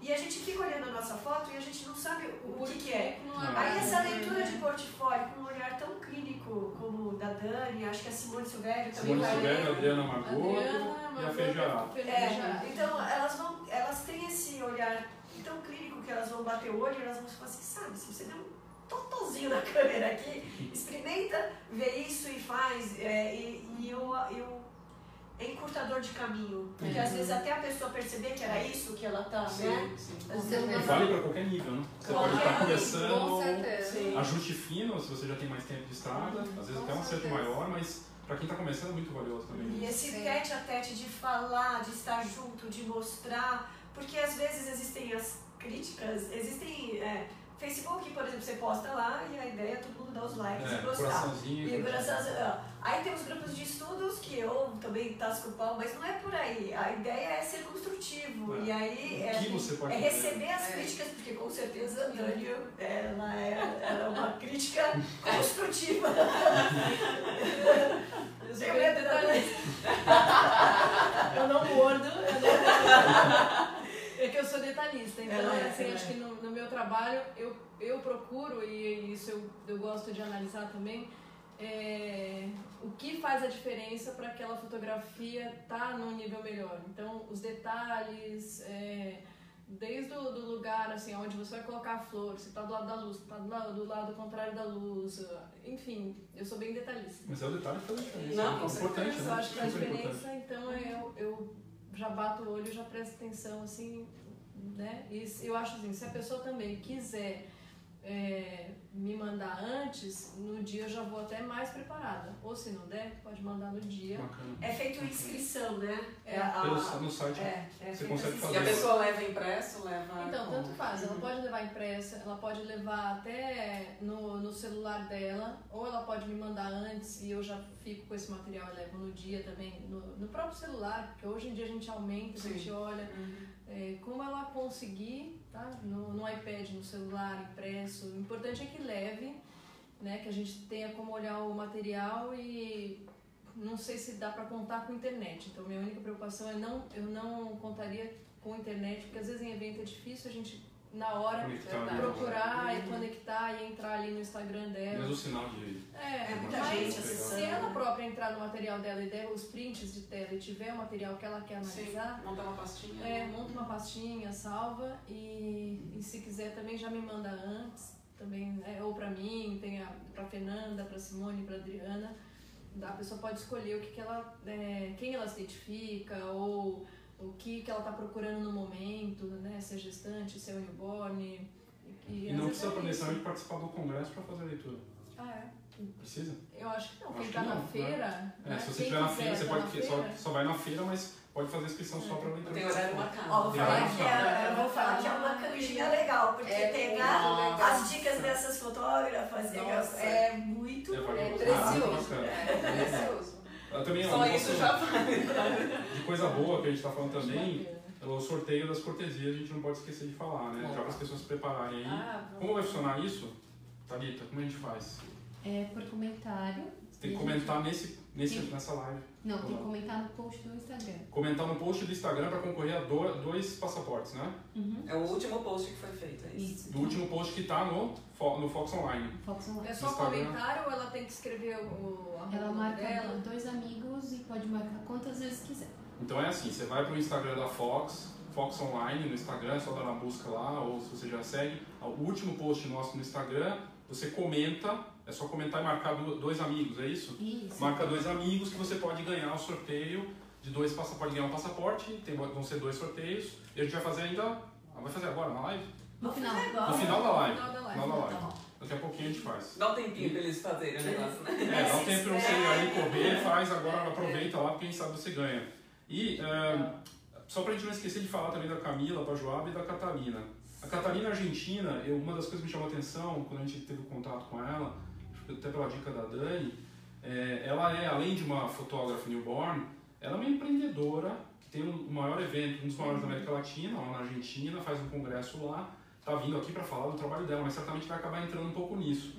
[SPEAKER 3] E a gente fica olhando a nossa foto e a gente não sabe o,
[SPEAKER 2] Por
[SPEAKER 3] que, que é.
[SPEAKER 2] Não.
[SPEAKER 3] Aí essa leitura de portfólio com um olhar tão clínico como o da Dani, acho que a Simone Silvério também
[SPEAKER 1] Simone
[SPEAKER 3] vai
[SPEAKER 1] Silvério,
[SPEAKER 3] ler.
[SPEAKER 1] Adriana Margot
[SPEAKER 2] Adriana,
[SPEAKER 1] e a Feijá.
[SPEAKER 3] É, então elas vão, elas tão clínico que elas vão bater o olho e elas vão falar assim, sabe, se você der um totozinho na câmera aqui, experimenta ver isso e faz. É, e, e eu, eu é encurtador de caminho. Porque às vezes até a pessoa perceber que era isso que ela tá, né?
[SPEAKER 4] Sim, sim.
[SPEAKER 5] Você
[SPEAKER 1] E
[SPEAKER 5] não
[SPEAKER 1] vale para qualquer nível, né? Você
[SPEAKER 3] Qualquer
[SPEAKER 1] pode estar começando,
[SPEAKER 5] Com certeza.
[SPEAKER 3] Sim.
[SPEAKER 1] ajuste fino, se você já tem mais tempo de estrada, às vezes
[SPEAKER 5] Com
[SPEAKER 1] até um acerto
[SPEAKER 5] certeza.
[SPEAKER 1] maior, mas para quem está começando é muito valioso também.
[SPEAKER 3] E esse
[SPEAKER 5] Sim.
[SPEAKER 3] tete a tete de falar, de estar junto, de mostrar, porque às vezes existem as críticas, existem. É, Facebook, por exemplo, você posta lá e a ideia é todo mundo dar os likes
[SPEAKER 1] É,
[SPEAKER 3] e gostar. E coraçãozinho, ó. Aí tem os grupos de estudos que eu também tasco o pau, mas não é por aí. A ideia é ser construtivo.
[SPEAKER 1] É.
[SPEAKER 3] E aí é,
[SPEAKER 1] que você pode
[SPEAKER 3] é receber as
[SPEAKER 5] É.
[SPEAKER 3] críticas, porque com certeza a Dani ela é, ela é uma crítica construtiva.
[SPEAKER 2] Eu sou
[SPEAKER 3] Tenho
[SPEAKER 2] bem
[SPEAKER 3] medo da
[SPEAKER 2] detalhista. eu não mordo, eu não mordo. É que eu sou detalhista, então
[SPEAKER 3] é,
[SPEAKER 2] assim,
[SPEAKER 3] ela
[SPEAKER 2] acho
[SPEAKER 3] é.
[SPEAKER 2] que no, no meu trabalho eu, eu procuro, e isso eu, eu gosto de analisar também, é, o que faz a diferença para aquela fotografia estar tá num nível melhor. Então, os detalhes, é, desde o do lugar, assim, onde você vai colocar a flor, se está do lado da luz, se está do lado, do lado contrário da luz, enfim, eu sou bem detalhista.
[SPEAKER 1] Mas é o detalhe que faz a diferença.
[SPEAKER 4] Não,
[SPEAKER 1] é importante, né?
[SPEAKER 2] Eu acho que faz diferença,
[SPEAKER 1] importante.
[SPEAKER 2] então eu, eu já bato o olho, já presto atenção, assim, né? E eu acho assim, se a pessoa também quiser é, me mandar antes, no dia eu já vou até mais preparada. Ou se não der, pode mandar no dia.
[SPEAKER 1] Bacana.
[SPEAKER 3] É feito inscrição, né?
[SPEAKER 2] É.
[SPEAKER 3] a-
[SPEAKER 1] Pelo- no site
[SPEAKER 3] é, é
[SPEAKER 1] você consegue
[SPEAKER 3] assim.
[SPEAKER 1] fazer.
[SPEAKER 4] E a pessoa leva impresso, leva.
[SPEAKER 2] Então, tanto faz. Ela
[SPEAKER 4] Uhum.
[SPEAKER 2] pode levar impressa, ela pode levar até no, no celular dela, ou ela pode me mandar antes e eu já fico com esse material e levo no dia também, no, no próprio celular, porque hoje em dia a gente aumenta, a
[SPEAKER 4] Sim.
[SPEAKER 2] gente olha.
[SPEAKER 4] Uhum.
[SPEAKER 2] É, como ela conseguir, tá? No, no iPad, no celular, impresso. O importante é que leve, né? Que a gente tenha como olhar o material e não sei se dá para contar com internet. Então, minha única preocupação é não, eu não contaria com internet, porque às vezes em evento é difícil a gente, na hora,
[SPEAKER 1] ali,
[SPEAKER 2] procurar
[SPEAKER 1] né?
[SPEAKER 2] e conectar e entrar ali no Instagram dela.
[SPEAKER 1] Mesmo o sinal de.
[SPEAKER 2] É,
[SPEAKER 3] É muita
[SPEAKER 2] mas
[SPEAKER 3] gente
[SPEAKER 2] se ela própria entrar no material dela e der os prints de tela e tiver o material que ela quer
[SPEAKER 4] Sim,
[SPEAKER 2] analisar,
[SPEAKER 4] montar uma pastinha.
[SPEAKER 2] é, monta uma pastinha, salva e, e se quiser também já me manda antes, também, né, ou pra mim, tem a, pra Fernanda, pra Simone, pra Adriana. A pessoa pode escolher o que, que ela, é, quem ela se identifica ou o que, que ela tá procurando no momento, né, se é gestante, se é newborn.
[SPEAKER 1] E
[SPEAKER 2] às
[SPEAKER 1] não precisa
[SPEAKER 2] é
[SPEAKER 1] necessariamente participar do congresso para fazer a leitura.
[SPEAKER 2] Ah, é?
[SPEAKER 1] Precisa?
[SPEAKER 2] Eu acho que não.
[SPEAKER 1] Acho
[SPEAKER 2] Quem
[SPEAKER 1] que
[SPEAKER 2] tá na
[SPEAKER 1] não, né?
[SPEAKER 2] feira.
[SPEAKER 1] É,
[SPEAKER 2] né,
[SPEAKER 1] se você estiver na feira, você
[SPEAKER 2] tá
[SPEAKER 1] pode
[SPEAKER 2] na
[SPEAKER 1] só,
[SPEAKER 2] feira,
[SPEAKER 1] só vai na feira, mas pode fazer inscrição só para leitura.
[SPEAKER 4] Tem horário marcado.
[SPEAKER 3] Ó, vou
[SPEAKER 1] E
[SPEAKER 3] falar que é, eu vou falar que é uma canjinha legal, porque
[SPEAKER 5] É
[SPEAKER 3] pegar
[SPEAKER 5] legal.
[SPEAKER 3] as dicas dessas fotógrafas
[SPEAKER 5] Nossa.
[SPEAKER 3] é muito
[SPEAKER 1] É,
[SPEAKER 5] É precioso. É precioso.
[SPEAKER 1] Também,
[SPEAKER 4] Só isso já vale.
[SPEAKER 1] De coisa boa que a gente está falando também, é o sorteio das cortesias, a gente não pode esquecer de falar, né? Já para as pessoas se prepararem aí.
[SPEAKER 5] Ah,
[SPEAKER 1] Como vai funcionar isso? Thalita, como a gente faz?
[SPEAKER 6] É por comentário.
[SPEAKER 1] Você tem que comentar nesse, nesse,
[SPEAKER 6] Sim.
[SPEAKER 1] nessa live.
[SPEAKER 6] Não, tem que comentar no post do Instagram.
[SPEAKER 1] Comentar no post do Instagram para concorrer a do- dois passaportes, né?
[SPEAKER 6] Uhum.
[SPEAKER 4] É o último post que foi feito, é isso.
[SPEAKER 6] Isso.
[SPEAKER 1] Do último post que está no, no Fox Online.
[SPEAKER 6] Fox Online.
[SPEAKER 2] É só
[SPEAKER 1] Instagram.
[SPEAKER 2] comentário ou ela tem que escrever o
[SPEAKER 6] Ela marca
[SPEAKER 2] dela?
[SPEAKER 6] dois amigos e pode marcar quantas vezes quiser.
[SPEAKER 1] Então é assim, você vai para o Instagram da Fox, Fox Online no Instagram, é só dar na busca lá, ou se você já segue, o último post nosso no Instagram, você comenta, é só comentar e marcar do- dois amigos, é isso?
[SPEAKER 6] Isso.
[SPEAKER 1] Marca dois amigos que você pode ganhar o sorteio de dois passaportes, pode ganhar um passaporte, tem, vão ser dois sorteios, e a gente vai fazer ainda, ah, vai fazer agora na live?
[SPEAKER 6] No final.
[SPEAKER 1] No final da live.
[SPEAKER 2] Final da live.
[SPEAKER 1] Final da live.
[SPEAKER 3] bom.
[SPEAKER 1] Daqui a pouquinho a gente faz.
[SPEAKER 4] Dá um tempinho pra eles fazerem o negócio, né?
[SPEAKER 1] É, dá um tempo pra você ir aí correr, faz agora, aproveita lá, porque quem sabe você ganha. E é, só pra gente não esquecer de falar também da Camila, da Joab e da Catalina. A Catalina Argentina, eu, uma das coisas que me chamou a atenção quando a gente teve contato com ela, até pela dica da Dani, é, ela é, além de uma fotógrafa newborn, ela é uma empreendedora que tem um- o maior evento, um dos maiores da América Latina, lá na Argentina, faz um congresso lá, tá vindo aqui para falar do trabalho dela, mas certamente vai acabar entrando um pouco nisso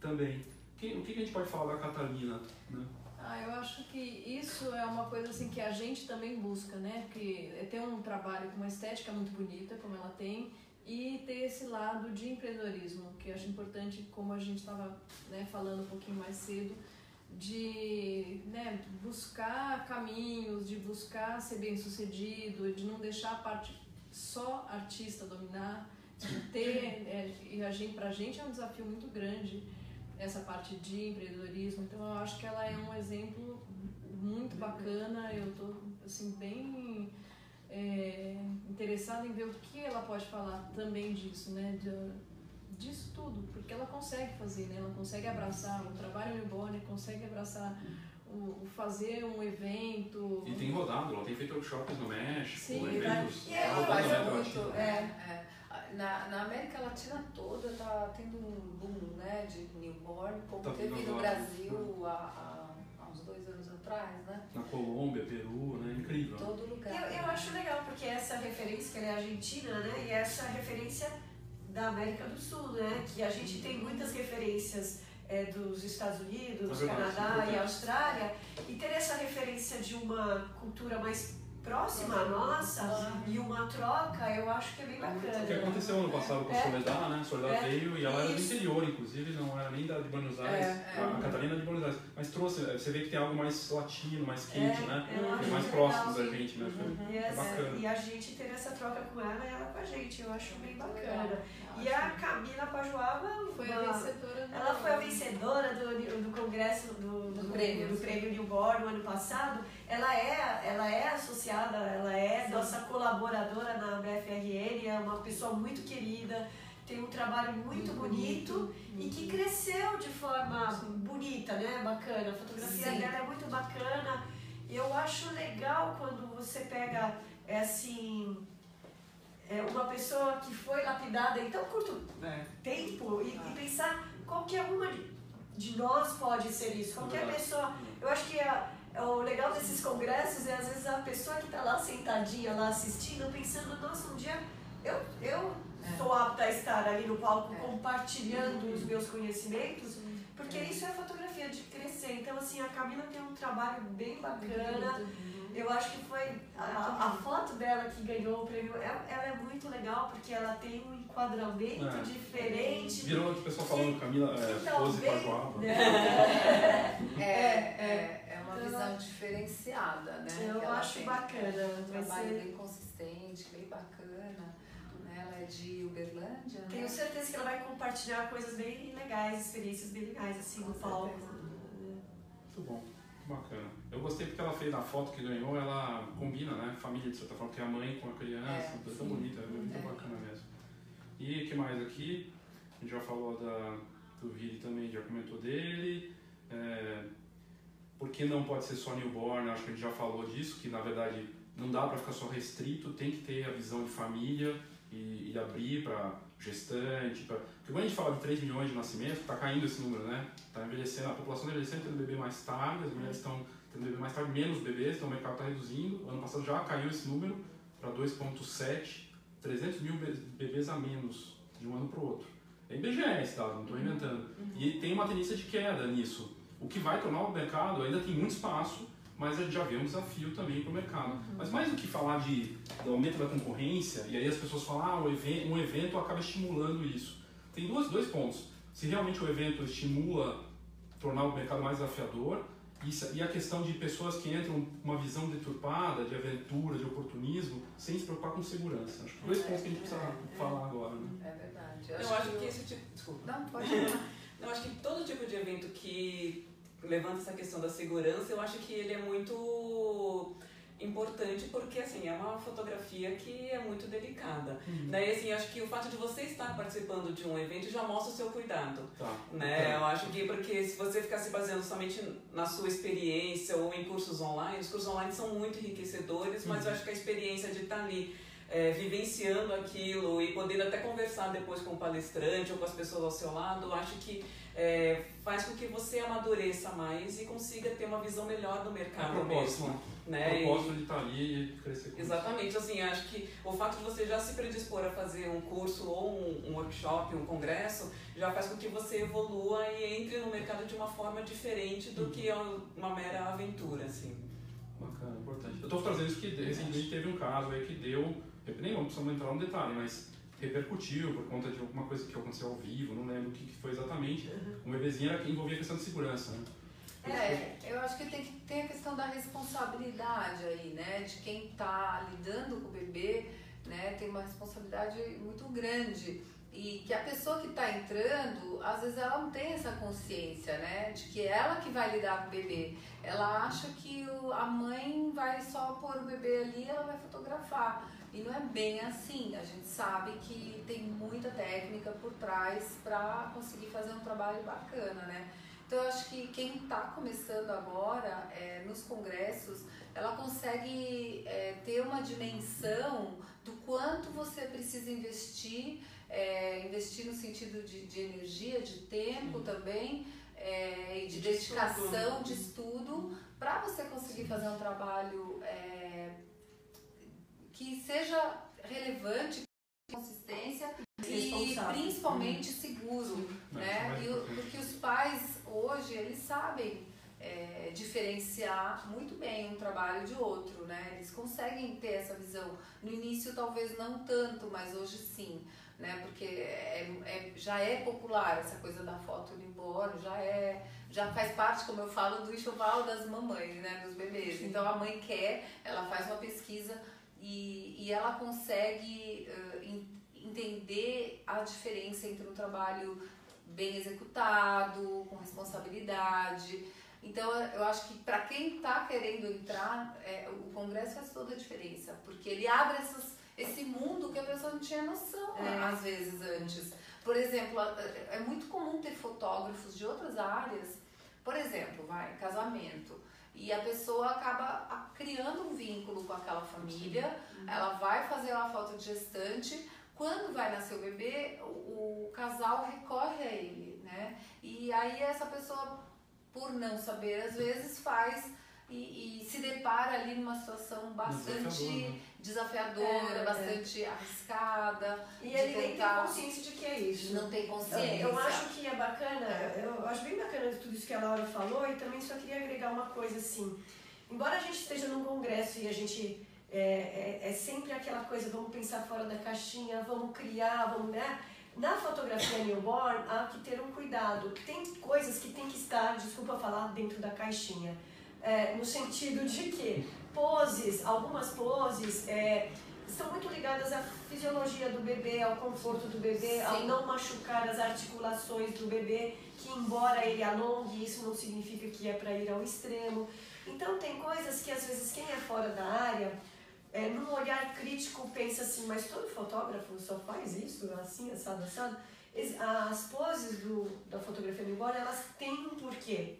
[SPEAKER 1] também. Que- o que a gente pode falar da Catalina? Né?
[SPEAKER 2] Ah, eu acho que isso é uma coisa assim que a gente também busca, né? Porque ter um trabalho com uma estética muito bonita, como ela tem, e ter esse lado de empreendedorismo, que eu acho importante, como a gente estava né, falando um pouquinho mais cedo, de né, buscar caminhos, de buscar ser bem sucedido, de não deixar a parte só artista dominar, de ter, é, e a gente, pra gente é um desafio muito grande essa parte de empreendedorismo, então eu acho que ela é um exemplo muito bacana, eu tô assim bem interessada em ver o que ela pode falar também disso, né, de- disso tudo, porque ela consegue fazer, né, ela consegue abraçar o trabalho newborn, consegue abraçar o, o fazer um evento,
[SPEAKER 1] E tem rodado, ela tem feito workshops no México,
[SPEAKER 2] Sim,
[SPEAKER 1] eventos.
[SPEAKER 3] e
[SPEAKER 1] tá
[SPEAKER 3] é,
[SPEAKER 5] faz
[SPEAKER 1] na América
[SPEAKER 5] muito.
[SPEAKER 1] Latina.
[SPEAKER 5] É, é. Na, na América Latina toda tá tendo um boom né, de newborn, como
[SPEAKER 1] Tá
[SPEAKER 5] teve no. Brasil há, há uns dois anos atrás, né?
[SPEAKER 1] Na Colômbia, Peru, né? Incrível.
[SPEAKER 5] Em todo lugar.
[SPEAKER 3] Eu, eu acho legal, porque essa referência, que ela é argentina, né? E essa referência da América do Sul, né? Que a gente tem muitas referências é, dos Estados Unidos,
[SPEAKER 1] É verdade,
[SPEAKER 3] Canadá
[SPEAKER 1] importante.
[SPEAKER 3] e Austrália. E ter essa referência de uma cultura mais próxima à nossa e uma troca, eu acho que é bem
[SPEAKER 1] O que
[SPEAKER 3] bacana.
[SPEAKER 1] aconteceu ano passado com a
[SPEAKER 3] É.
[SPEAKER 1] Soledad, né? A Soledad
[SPEAKER 3] É.
[SPEAKER 1] veio e ela era do interior, inclusive, não era nem da de Buenos Aires.
[SPEAKER 5] É, é.
[SPEAKER 1] A Catarina é de Buenos Aires. Mas trouxe, você vê que tem algo mais latino, mais quente,
[SPEAKER 3] É,
[SPEAKER 1] né?
[SPEAKER 3] eu
[SPEAKER 1] Que
[SPEAKER 3] acho
[SPEAKER 1] é mais próximo da gente, né? Foi-
[SPEAKER 3] E,
[SPEAKER 1] É
[SPEAKER 3] essa-
[SPEAKER 1] bacana.
[SPEAKER 3] e a gente ter essa troca com ela e ela com a gente, eu acho bem bacana. E a Camila Pajuaba
[SPEAKER 2] foi a
[SPEAKER 3] uma-
[SPEAKER 2] vencedora do-
[SPEAKER 3] Ela foi a vencedora do, do congresso do,
[SPEAKER 5] Do prêmio.
[SPEAKER 3] do prêmio Newborn no ano passado. Ela é, ela é associada, ela é
[SPEAKER 5] Sim.
[SPEAKER 3] nossa colaboradora na BFRN, é uma pessoa muito querida, tem um trabalho muito, bonito, e que cresceu de forma bonita, né? Bacana. A fotografia
[SPEAKER 5] Sim.
[SPEAKER 3] dela é muito bacana. Eu acho legal quando você pega, é assim, é uma pessoa que foi lapidada em tão curto
[SPEAKER 4] É.
[SPEAKER 3] tempo e, e pensar qualquer uma de- de nós pode ser isso. Qualquer
[SPEAKER 1] Verdade.
[SPEAKER 3] pessoa. Eu acho que a- é o legal desses congressos é às vezes a pessoa que está lá sentadinha, lá assistindo, pensando, nossa, um dia eu, eu sou apta a estar ali no palco
[SPEAKER 5] É.
[SPEAKER 3] compartilhando os meus conhecimentos, porque
[SPEAKER 5] É.
[SPEAKER 3] isso é fotografia de crescer. Então, assim, a Camila tem um trabalho bem bacana. Eu acho que foi a, a foto dela que ganhou o prêmio. Ela, ela é muito legal porque ela tem um enquadramento
[SPEAKER 1] É.
[SPEAKER 3] diferente.
[SPEAKER 1] Virou o pessoal falando Camila é,
[SPEAKER 3] Que
[SPEAKER 1] pose
[SPEAKER 3] talvez-
[SPEAKER 1] Paguaba.
[SPEAKER 3] né?
[SPEAKER 5] É, é, é uma
[SPEAKER 3] Então,
[SPEAKER 5] visão diferenciada, né?
[SPEAKER 3] Eu
[SPEAKER 5] ela
[SPEAKER 3] acho
[SPEAKER 5] tem.
[SPEAKER 3] bacana.
[SPEAKER 5] Um trabalho
[SPEAKER 3] ser-
[SPEAKER 5] bem consistente, bem bacana. Né? Ela é de Uberlândia, né?
[SPEAKER 3] Tenho certeza que ela vai compartilhar coisas bem legais, experiências bem legais, assim,
[SPEAKER 5] Com
[SPEAKER 3] no palco.
[SPEAKER 1] Muito bom, bacana. Eu gostei porque ela fez na foto que ganhou, ela combina, né? Família de certa forma, porque é a mãe com a criança,
[SPEAKER 5] É,
[SPEAKER 1] é, tão bonita, é muito
[SPEAKER 5] É.
[SPEAKER 1] bacana mesmo. E o que mais aqui? A gente já falou da, do Vili também, já comentou dele. É, por que não pode ser só newborn? Acho que a gente já falou disso, que na verdade não dá para ficar só restrito, tem que ter a visão de família e, e abrir para gestante. Pra... Porque quando a gente fala de 3 milhões de nascimentos, está caindo esse número, né? Está envelhecendo, a população está envelhecendo, tendo bebê mais tarde, as mulheres estão tendo bebê mais tarde, menos bebês, então o mercado está reduzindo. Ano passado já caiu esse número para 2,7, 300 mil be- bebês a menos de um ano para o outro. É IBGE esse dado, não estou inventando. E tem uma tendência de queda nisso. O que vai tornar o mercado, ainda tem muito espaço, mas a gente já vê um desafio também para o mercado. Mas mais do que falar de, do aumento da concorrência, e aí as pessoas falam, ah, o evento, um evento acaba estimulando isso. Tem dois, dois pontos. Se realmente o evento estimula tornar o mercado mais desafiador, e e a questão de pessoas que entram com uma visão deturpada, de aventura, de oportunismo, sem se preocupar com segurança. Acho que dois pontos que a gente precisa falar agora. Né?
[SPEAKER 5] É verdade.
[SPEAKER 4] Eu acho que esse tipo. Desculpa.
[SPEAKER 5] Não, pode falar.
[SPEAKER 4] Eu acho que todo tipo de evento que levanta essa questão da segurança, eu acho que ele é muito importante porque assim é uma fotografia que é muito delicada. Daí assim, acho que o fato de você estar participando de um evento já mostra o seu cuidado.
[SPEAKER 1] Tá.
[SPEAKER 4] Né? Eu acho que porque se você ficar se baseando somente na sua experiência ou em cursos online, os cursos online são muito enriquecedores, mas eu acho que a experiência de estar ali é, vivenciando aquilo e podendo até conversar depois com o palestrante ou com as pessoas ao seu lado, acho que é, faz com que você amadureça mais e consiga ter uma visão melhor do mercado mesmo.
[SPEAKER 1] Né? Propósito de estar ali e crescer com
[SPEAKER 4] Exatamente, assim, acho que o fato de você já se predispor a fazer um curso ou um, um workshop, um congresso, já faz com que você evolua e entre no mercado de uma forma diferente do que é uma mera aventura, assim.
[SPEAKER 1] Bacana, importante. Eu estou trazendo isso que recentemente teve um caso aí que deu, eu nem vamos precisamos entrar no detalhe, mas repercutiu por conta de alguma coisa que aconteceu ao vivo, não lembro o que que foi exatamente. Um bebezinho era que envolvia a questão de segurança, né?
[SPEAKER 5] É, eu acho que tem ter a questão da responsabilidade aí, né? De quem está lidando com o bebê, né? Tem uma responsabilidade muito grande. E que a pessoa que está entrando, às vezes ela não tem essa consciência, né? De que é ela que vai lidar com o bebê. Ela acha que o- a mãe vai só pôr o bebê ali e ela vai fotografar. E não é bem assim. A gente sabe que tem muita técnica por trás para conseguir fazer um trabalho bacana, né? Então, eu acho que quem está começando agora é, nos congressos, ela consegue é, ter uma dimensão do quanto você precisa investir, é, investir no sentido de, de energia, de tempo também, é, e de,
[SPEAKER 4] De
[SPEAKER 5] dedicação,
[SPEAKER 4] estudo.
[SPEAKER 5] de estudo, para você conseguir fazer um trabalho é, que seja relevante, consistência e principalmente seguro né?
[SPEAKER 1] mais
[SPEAKER 5] E porque os pais hoje eles sabem é, diferenciar muito bem um trabalho de outro, né? Eles conseguem ter essa visão. No início talvez não tanto, mas hoje sim, né? Porque é, é- já é popular essa coisa da foto newborn, já é já faz parte, como eu falo, do enxoval das mamães, né? Dos bebês. Então a mãe quer, ela faz uma pesquisa e, e ela consegue en- entender a diferença entre um trabalho bem executado, com responsabilidade. Então, eu acho que para quem está querendo entrar, é, o congresso faz toda a diferença, porque ele abre essas, esse mundo que a pessoa não tinha noção,
[SPEAKER 3] É.
[SPEAKER 5] né, às vezes, antes. Por exemplo, a- é muito comum ter fotógrafos de outras áreas, por exemplo, vai, casamento, e a pessoa acaba criando um vínculo com aquela família, ela vai fazer uma foto de gestante, quando vai nascer o bebê, o, o casal recorre a ele, né? E aí essa pessoa, por não saber, às vezes faz e, e se depara ali numa situação bastante
[SPEAKER 1] Desafiador, né?
[SPEAKER 5] desafiadora,
[SPEAKER 3] É, é.
[SPEAKER 5] bastante arriscada,
[SPEAKER 3] E ele nem tem
[SPEAKER 5] tentar-
[SPEAKER 3] consciência de que é isso.
[SPEAKER 5] não tem consciência.
[SPEAKER 3] Eu acho que é bacana, eu acho bem bacana tudo isso que a Laura falou e também só queria agregar uma coisa assim. Embora a gente esteja num congresso e a gente é, é, é sempre aquela coisa, vamos pensar fora da caixinha, vamos criar, vamos, né? Na fotografia newborn há que ter um cuidado. Tem coisas que tem que estar, desculpa falar, dentro da caixinha. É, no sentido de que poses, algumas poses, é, estão muito ligadas à fisiologia do bebê, ao conforto do bebê, ao
[SPEAKER 5] Sim.
[SPEAKER 3] não machucar as articulações do bebê, que embora ele alongue, isso não significa que é para ir ao extremo. Então tem coisas que às vezes quem é fora da área, é, num olhar crítico pensa assim, mas todo fotógrafo só faz isso, assim, assado, assado. As poses do, da fotografia newborn, elas têm um porquê.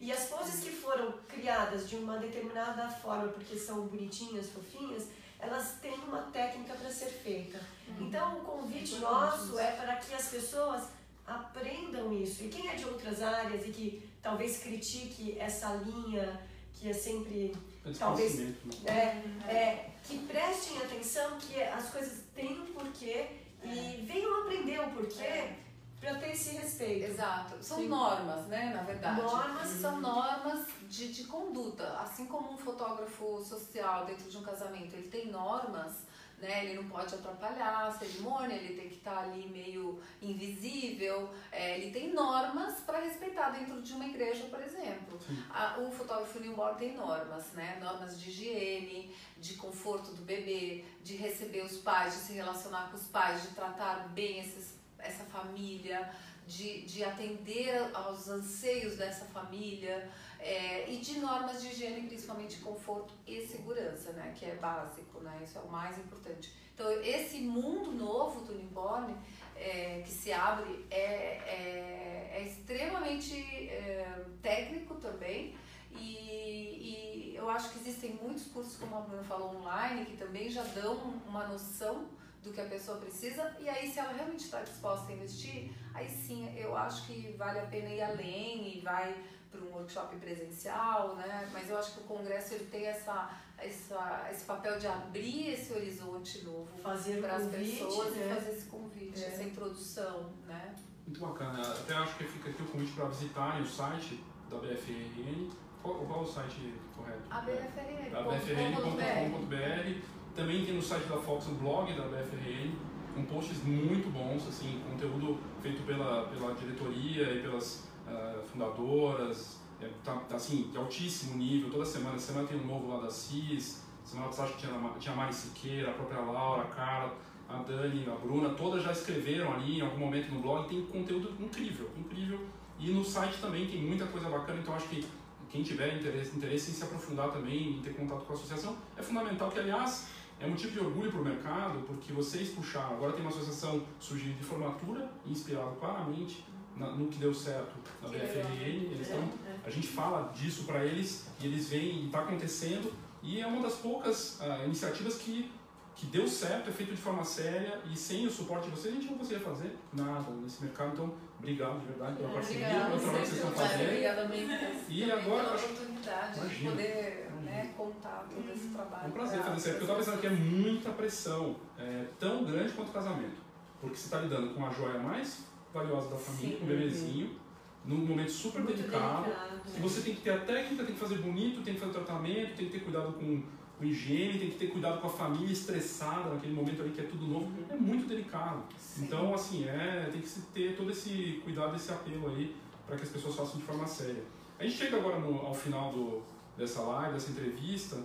[SPEAKER 3] E as poses que foram criadas de uma determinada forma, porque são bonitinhas, fofinhas, elas têm uma técnica para ser feita. Então, o convite nosso é para que as pessoas aprendam isso. E quem é de outras áreas e que talvez critique essa linha que é sempre Talvez-
[SPEAKER 1] né?
[SPEAKER 3] é, é, que prestem atenção que as coisas têm um porquê e venham aprender o porquê
[SPEAKER 5] É.
[SPEAKER 3] para ter esse respeito.
[SPEAKER 5] Exato. São
[SPEAKER 3] Sim.
[SPEAKER 5] normas, né, na verdade.
[SPEAKER 3] Normas.
[SPEAKER 5] São normas de, de conduta. Assim como um fotógrafo social dentro de um casamento, ele tem normas, né? Ele não pode atrapalhar a cerimônia, ele tem que estar ali meio invisível. É, ele tem normas para respeitar dentro de uma igreja, por exemplo. A, o fotógrafo newborn tem normas, né? Normas de higiene, de conforto do bebê, de receber os pais, de se relacionar com os pais, de tratar bem esses, essa família, de, de atender aos anseios dessa família é, e de normas de higiene, principalmente conforto e segurança, né? Que é básico, né? Isso é o mais importante. Então, esse mundo novo do newborn é, que se abre é, é, é extremamente é, técnico também. E, e eu acho que existem muitos cursos, como a Bruna falou, online, que também já dão uma noção do que a pessoa precisa. E aí, se ela realmente está disposta a investir, aí sim eu acho que vale a pena ir além e vai para um workshop presencial, né? Mas eu acho que o congresso ele tem essa, essa, esse papel de abrir esse horizonte novo
[SPEAKER 3] Fazer o
[SPEAKER 5] para as
[SPEAKER 3] convite,
[SPEAKER 5] pessoas
[SPEAKER 3] né?
[SPEAKER 5] e fazer esse convite,
[SPEAKER 3] É.
[SPEAKER 5] essa introdução, né?
[SPEAKER 1] Muito bacana. Até acho que fica aqui o convite para visitarem o site da BFRN. Qual, qual é o site correto?
[SPEAKER 5] A BFRN.
[SPEAKER 1] da bfrn.com.br. Também tem no site da Fox o blog da BFRN, com posts muito bons, assim, conteúdo feito pela, pela diretoria e pelas ah, fundadoras, é, tá, tá, assim, de altíssimo nível, toda semana. Semana tem um novo lá da CIS, semana passada tinha, tinha a Mari Siqueira, a própria Laura, a Carla, a Dani, a Bruna, todas já escreveram ali em algum momento no blog, tem conteúdo incrível, incrível. E no site também tem muita coisa bacana, então acho que quem tiver interesse, interesse em se aprofundar também, em ter contato com a associação, é fundamental que, aliás, é motivo de orgulho para o mercado, porque vocês puxaram. Agora tem uma associação surgindo de formatura, inspirado claramente na- no que deu certo na. BFRN. Eles estão
[SPEAKER 3] É,
[SPEAKER 1] a gente fala disso para eles e eles veem e está acontecendo e é uma das poucas ah, iniciativas que que deu certo, é feito de forma séria e sem o suporte de vocês a gente não conseguia fazer nada nesse mercado. Então, obrigado de verdade pela parceria, pelo trabalho que vocês estão fazendo.
[SPEAKER 5] Obrigada.
[SPEAKER 1] E agora,
[SPEAKER 5] pela oportunidade de poder. Né, contar todo esse trabalho.
[SPEAKER 1] É um prazer
[SPEAKER 5] pra-
[SPEAKER 1] fazer isso porque eu estava pensando que é muita pressão, é, tão grande quanto o casamento. Porque você está lidando com a joia mais valiosa da família, com o bebezinho, num momento super
[SPEAKER 3] Muito
[SPEAKER 1] delicado.
[SPEAKER 3] delicado.
[SPEAKER 1] E você tem que ter a técnica, tem que fazer bonito, tem que fazer tratamento, tem que ter cuidado com, com higiene, tem que ter cuidado com a família estressada naquele momento ali que é tudo novo. É muito delicado.
[SPEAKER 5] Sim.
[SPEAKER 1] Então, assim, é, tem que se ter todo esse cuidado, esse apelo aí, para que as pessoas façam de forma séria. A gente chega agora no- ao final do, dessa live, dessa entrevista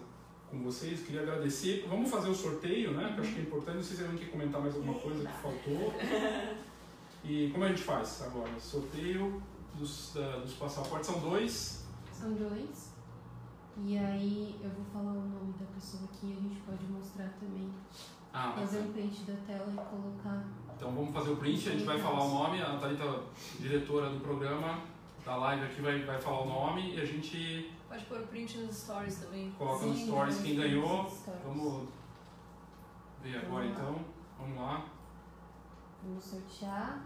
[SPEAKER 1] com vocês. Queria agradecer. Vamos fazer o sorteio, né? Que eu acho que é importante. Não sei se alguém quer comentar mais alguma coisa que faltou. E como a gente faz agora? Sorteio dos, da- dos passaportes são dois.
[SPEAKER 6] São dois. E aí eu vou falar o nome da pessoa aqui e a gente pode mostrar também
[SPEAKER 1] Ah,
[SPEAKER 6] Fazer um print da tela e colocar.
[SPEAKER 1] Então vamos fazer o print, a gente vai falar o nome, a Thalita, diretora do programa da live aqui, vai, vai falar o nome e a gente
[SPEAKER 2] Pode pôr o print nos stories também.
[SPEAKER 1] coloca nos stories quem ganhou.
[SPEAKER 6] stories.
[SPEAKER 1] Vamos ver agora
[SPEAKER 6] Vamos
[SPEAKER 1] então. Vamos lá.
[SPEAKER 6] Vamos sortear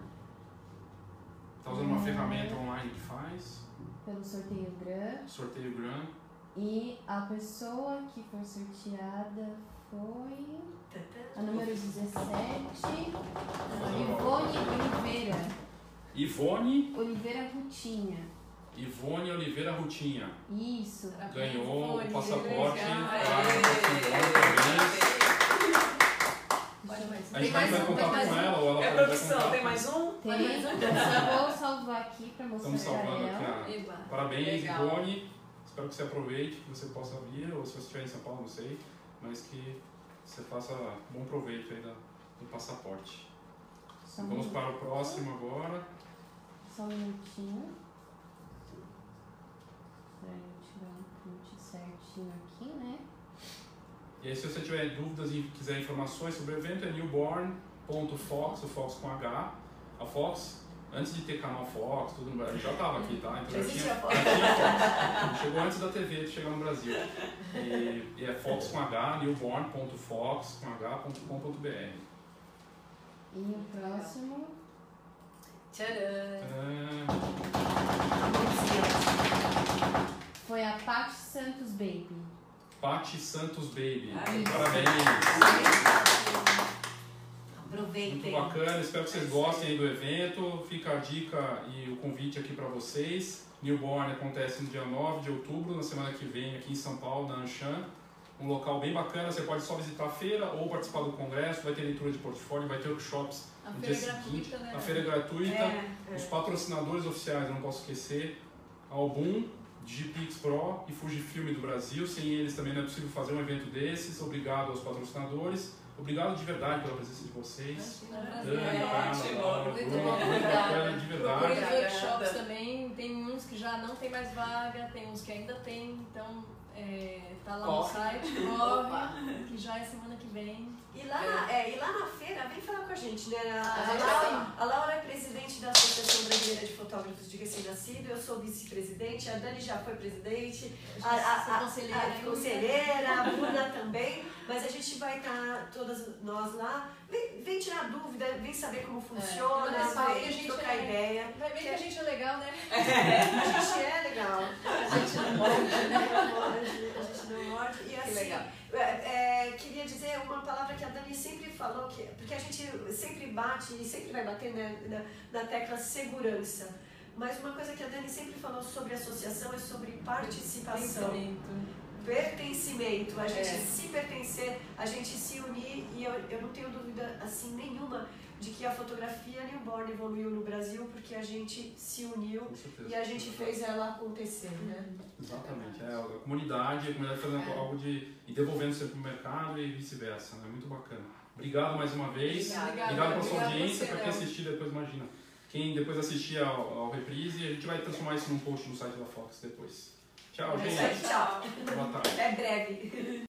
[SPEAKER 1] Tá usando uma
[SPEAKER 6] É.
[SPEAKER 1] ferramenta online que faz.
[SPEAKER 6] pelo sorteio GRAM.
[SPEAKER 1] Sorteio Gran.
[SPEAKER 6] E a pessoa que foi sorteada foi a número 17, Ivone Oliveira.
[SPEAKER 1] Ivone,
[SPEAKER 6] Oliveira Rutinha.
[SPEAKER 1] Ivone Oliveira Rutinha.
[SPEAKER 6] Isso.
[SPEAKER 1] Ganhou o passaporte. Parabéns.
[SPEAKER 2] Mais.
[SPEAKER 1] A
[SPEAKER 2] Tem
[SPEAKER 1] gente vai
[SPEAKER 2] mais
[SPEAKER 1] entrar em
[SPEAKER 2] um, mais
[SPEAKER 1] com
[SPEAKER 2] um.
[SPEAKER 1] ela ou ela
[SPEAKER 4] É
[SPEAKER 1] vai
[SPEAKER 4] produção, tem mais um?
[SPEAKER 6] Tem, eu vou salvar aqui pra mostrar
[SPEAKER 1] Estamos salvando aqui a. Parabéns,
[SPEAKER 5] Legal.
[SPEAKER 1] Ivone. Espero que você aproveite, que você possa vir, ou se você estiver em São Paulo, não sei, mas que você faça bom proveito aí da, do passaporte.
[SPEAKER 6] Só um,
[SPEAKER 1] Vamos
[SPEAKER 6] minuto,
[SPEAKER 1] para o próximo agora.
[SPEAKER 6] só um minutinho. Tirar um print certinho aqui, né?
[SPEAKER 1] E aí, se você tiver dúvidas e quiser informações sobre o evento, é newborn.fox, o Fox com H. A Fox, antes de ter canal Fox, tudo no Brasil, já estava aqui, tá? Então
[SPEAKER 3] Já
[SPEAKER 1] já tinha,
[SPEAKER 3] Fox.
[SPEAKER 1] tinha Fox. Chegou antes da TV de chegar no Brasil. E, e é Fox com H, newborn.fox com H.com.br.
[SPEAKER 6] E o próximo.
[SPEAKER 3] Tcharam!
[SPEAKER 1] É,
[SPEAKER 6] Foi a Paty Santos Baby.
[SPEAKER 1] Pati Santos Baby.
[SPEAKER 4] Ai,
[SPEAKER 1] Parabéns! Muito
[SPEAKER 3] Aproveitem.
[SPEAKER 1] bacana, espero que vocês gostem aí do evento. Fica a dica e o convite aqui para vocês. Newborn acontece no dia 9 de outubro, na semana que vem, aqui em São Paulo, na Anshan. Um local bem bacana, você pode só visitar a feira ou participar do congresso, vai ter leitura de portfólio, vai ter workshops
[SPEAKER 2] A
[SPEAKER 1] no
[SPEAKER 2] feira
[SPEAKER 1] dia
[SPEAKER 2] é
[SPEAKER 1] seguinte.
[SPEAKER 2] gratuita, né?
[SPEAKER 1] A feira é gratuita.
[SPEAKER 3] É, é.
[SPEAKER 1] Os patrocinadores oficiais, eu não posso esquecer, Album, Digipix Pro e Fujifilm do Brasil. Sem eles também não é possível fazer um evento desses. Obrigado aos patrocinadores. Obrigado de verdade pela presença de vocês.
[SPEAKER 2] Imagina,
[SPEAKER 1] Dani,
[SPEAKER 2] prazer.
[SPEAKER 4] ótimo.
[SPEAKER 5] Muito bom,
[SPEAKER 1] de verdade.
[SPEAKER 2] os workshops também, tem uns que já não tem mais vaga, tem uns que ainda tem, então é, tá lá no
[SPEAKER 5] Corre.
[SPEAKER 2] site, corre, que já é semana que vem.
[SPEAKER 3] E lá, na, é, e lá na feira, vem falar com a gente, né? A,
[SPEAKER 5] A
[SPEAKER 3] Laura, a Laura é presidente da Fotógrafos de Recém-Nascido, eu sou vice-presidente, a Dani já foi presidente, a, a,
[SPEAKER 2] Sou
[SPEAKER 3] a,
[SPEAKER 2] conselheira
[SPEAKER 3] a conselheira, a Bruna também, mas a gente vai estar todas nós lá. Vem, vem tirar dúvida, vem saber como funciona,
[SPEAKER 2] Mas fala que a
[SPEAKER 3] vem
[SPEAKER 2] gente
[SPEAKER 3] trocar
[SPEAKER 2] é-
[SPEAKER 3] ideia.
[SPEAKER 2] Vai ver que a gente é legal, né?
[SPEAKER 3] A gente é legal.
[SPEAKER 2] A gente não pode, né?
[SPEAKER 3] A gente não morde. E
[SPEAKER 5] Que
[SPEAKER 3] assim,
[SPEAKER 5] legal.
[SPEAKER 3] é, é, queria dizer uma palavra que a Dani sempre falou, que, porque a gente sempre bate e sempre vai bater né, na, na tecla segurança. Mas uma coisa que a Dani sempre falou sobre associação é sobre participação,
[SPEAKER 2] Pensamento.
[SPEAKER 3] pertencimento. A gente
[SPEAKER 5] É.
[SPEAKER 3] se pertencer, a gente se unir. E eu, eu não tenho dúvida assim nenhuma de que a fotografia newborn evoluiu no Brasil porque a gente se uniu
[SPEAKER 1] certeza.
[SPEAKER 3] e a gente fez ela acontecer, né?
[SPEAKER 1] Exatamente. É, a comunidade, a comunidade fazendo
[SPEAKER 5] É.
[SPEAKER 1] algo de. e devolvendo sempre para o mercado e vice-versa. Né? Muito bacana. Obrigado mais uma vez.
[SPEAKER 5] Obrigada.
[SPEAKER 1] Obrigado pela sua audiência, para quem
[SPEAKER 2] Léo.
[SPEAKER 1] assistir depois, imagina. Quem depois assistir ao, ao reprise, a gente vai transformar isso num post no site da Fox depois. Tchau,
[SPEAKER 3] É
[SPEAKER 1] gente.
[SPEAKER 3] aí, tchau.
[SPEAKER 1] Boa tarde.
[SPEAKER 3] É breve.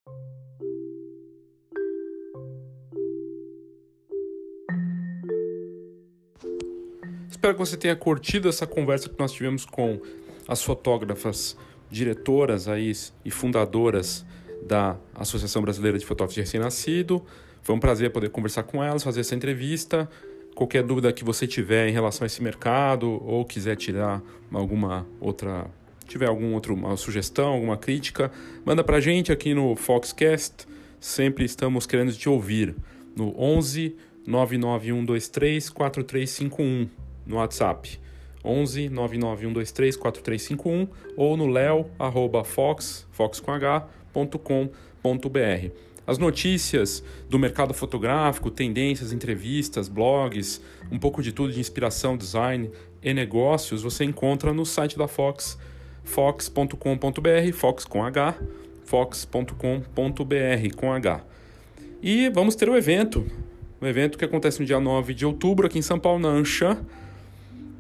[SPEAKER 1] Espero que você tenha curtido essa conversa que nós tivemos com as fotógrafas diretoras aí e fundadoras da Associação Brasileira de Fotógrafos de Recém-Nascido. Foi um prazer poder conversar com elas, fazer essa entrevista. Qualquer dúvida que você tiver em relação a esse mercado ou quiser tirar alguma outra, tiver alguma outra uma sugestão, alguma crítica, manda pra gente aqui no Foxcast. Sempre estamos querendo te ouvir no 11 99123 4351 no WhatsApp. 11 99123 4351 ou no leo arroba fox, fox com h, ponto com, ponto br. As notícias do mercado fotográfico, tendências, entrevistas, blogs, um pouco de tudo de inspiração, design e negócios você encontra no site da Fox, fox.com.br, fox com h, fox.com.br com h. E vamos ter o evento, um evento que acontece no dia 9 de outubro aqui em São Paulo, na Anshan,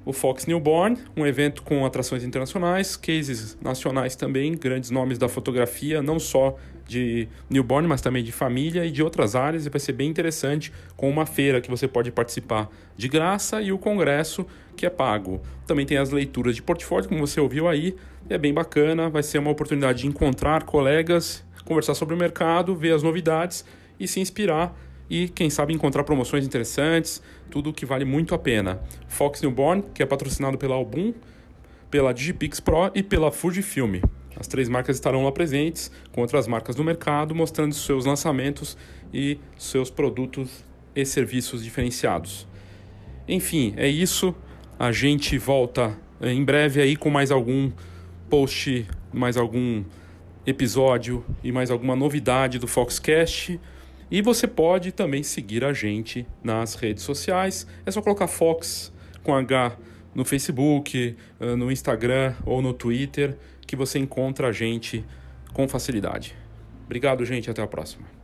[SPEAKER 1] o Fox Newborn, um evento com atrações internacionais, cases nacionais também, grandes nomes da fotografia, não só de newborn, mas também de família e de outras áreas, e vai ser bem interessante com uma feira que você pode participar de graça e o congresso que é pago. Também tem as leituras de portfólio, como você ouviu aí, é bem bacana, vai ser uma oportunidade de encontrar colegas, conversar sobre o mercado, ver as novidades e se inspirar e, quem sabe, encontrar promoções interessantes, tudo que vale muito a pena. Fox Newborn, que é patrocinado pela Album, pela Digipix Pro e pela Fujifilm. As três marcas estarão lá presentes, com outras marcas do mercado, mostrando seus lançamentos e seus produtos e serviços diferenciados. Enfim, é isso. A gente volta eh, em breve aí com mais algum post, mais algum episódio e mais alguma novidade do Foxcast. E você pode também seguir a gente nas redes sociais. É só colocar Fox com H no Facebook, eh, no Instagram ou no Twitter que você encontra a gente com facilidade. Obrigado, gente. Até a próxima.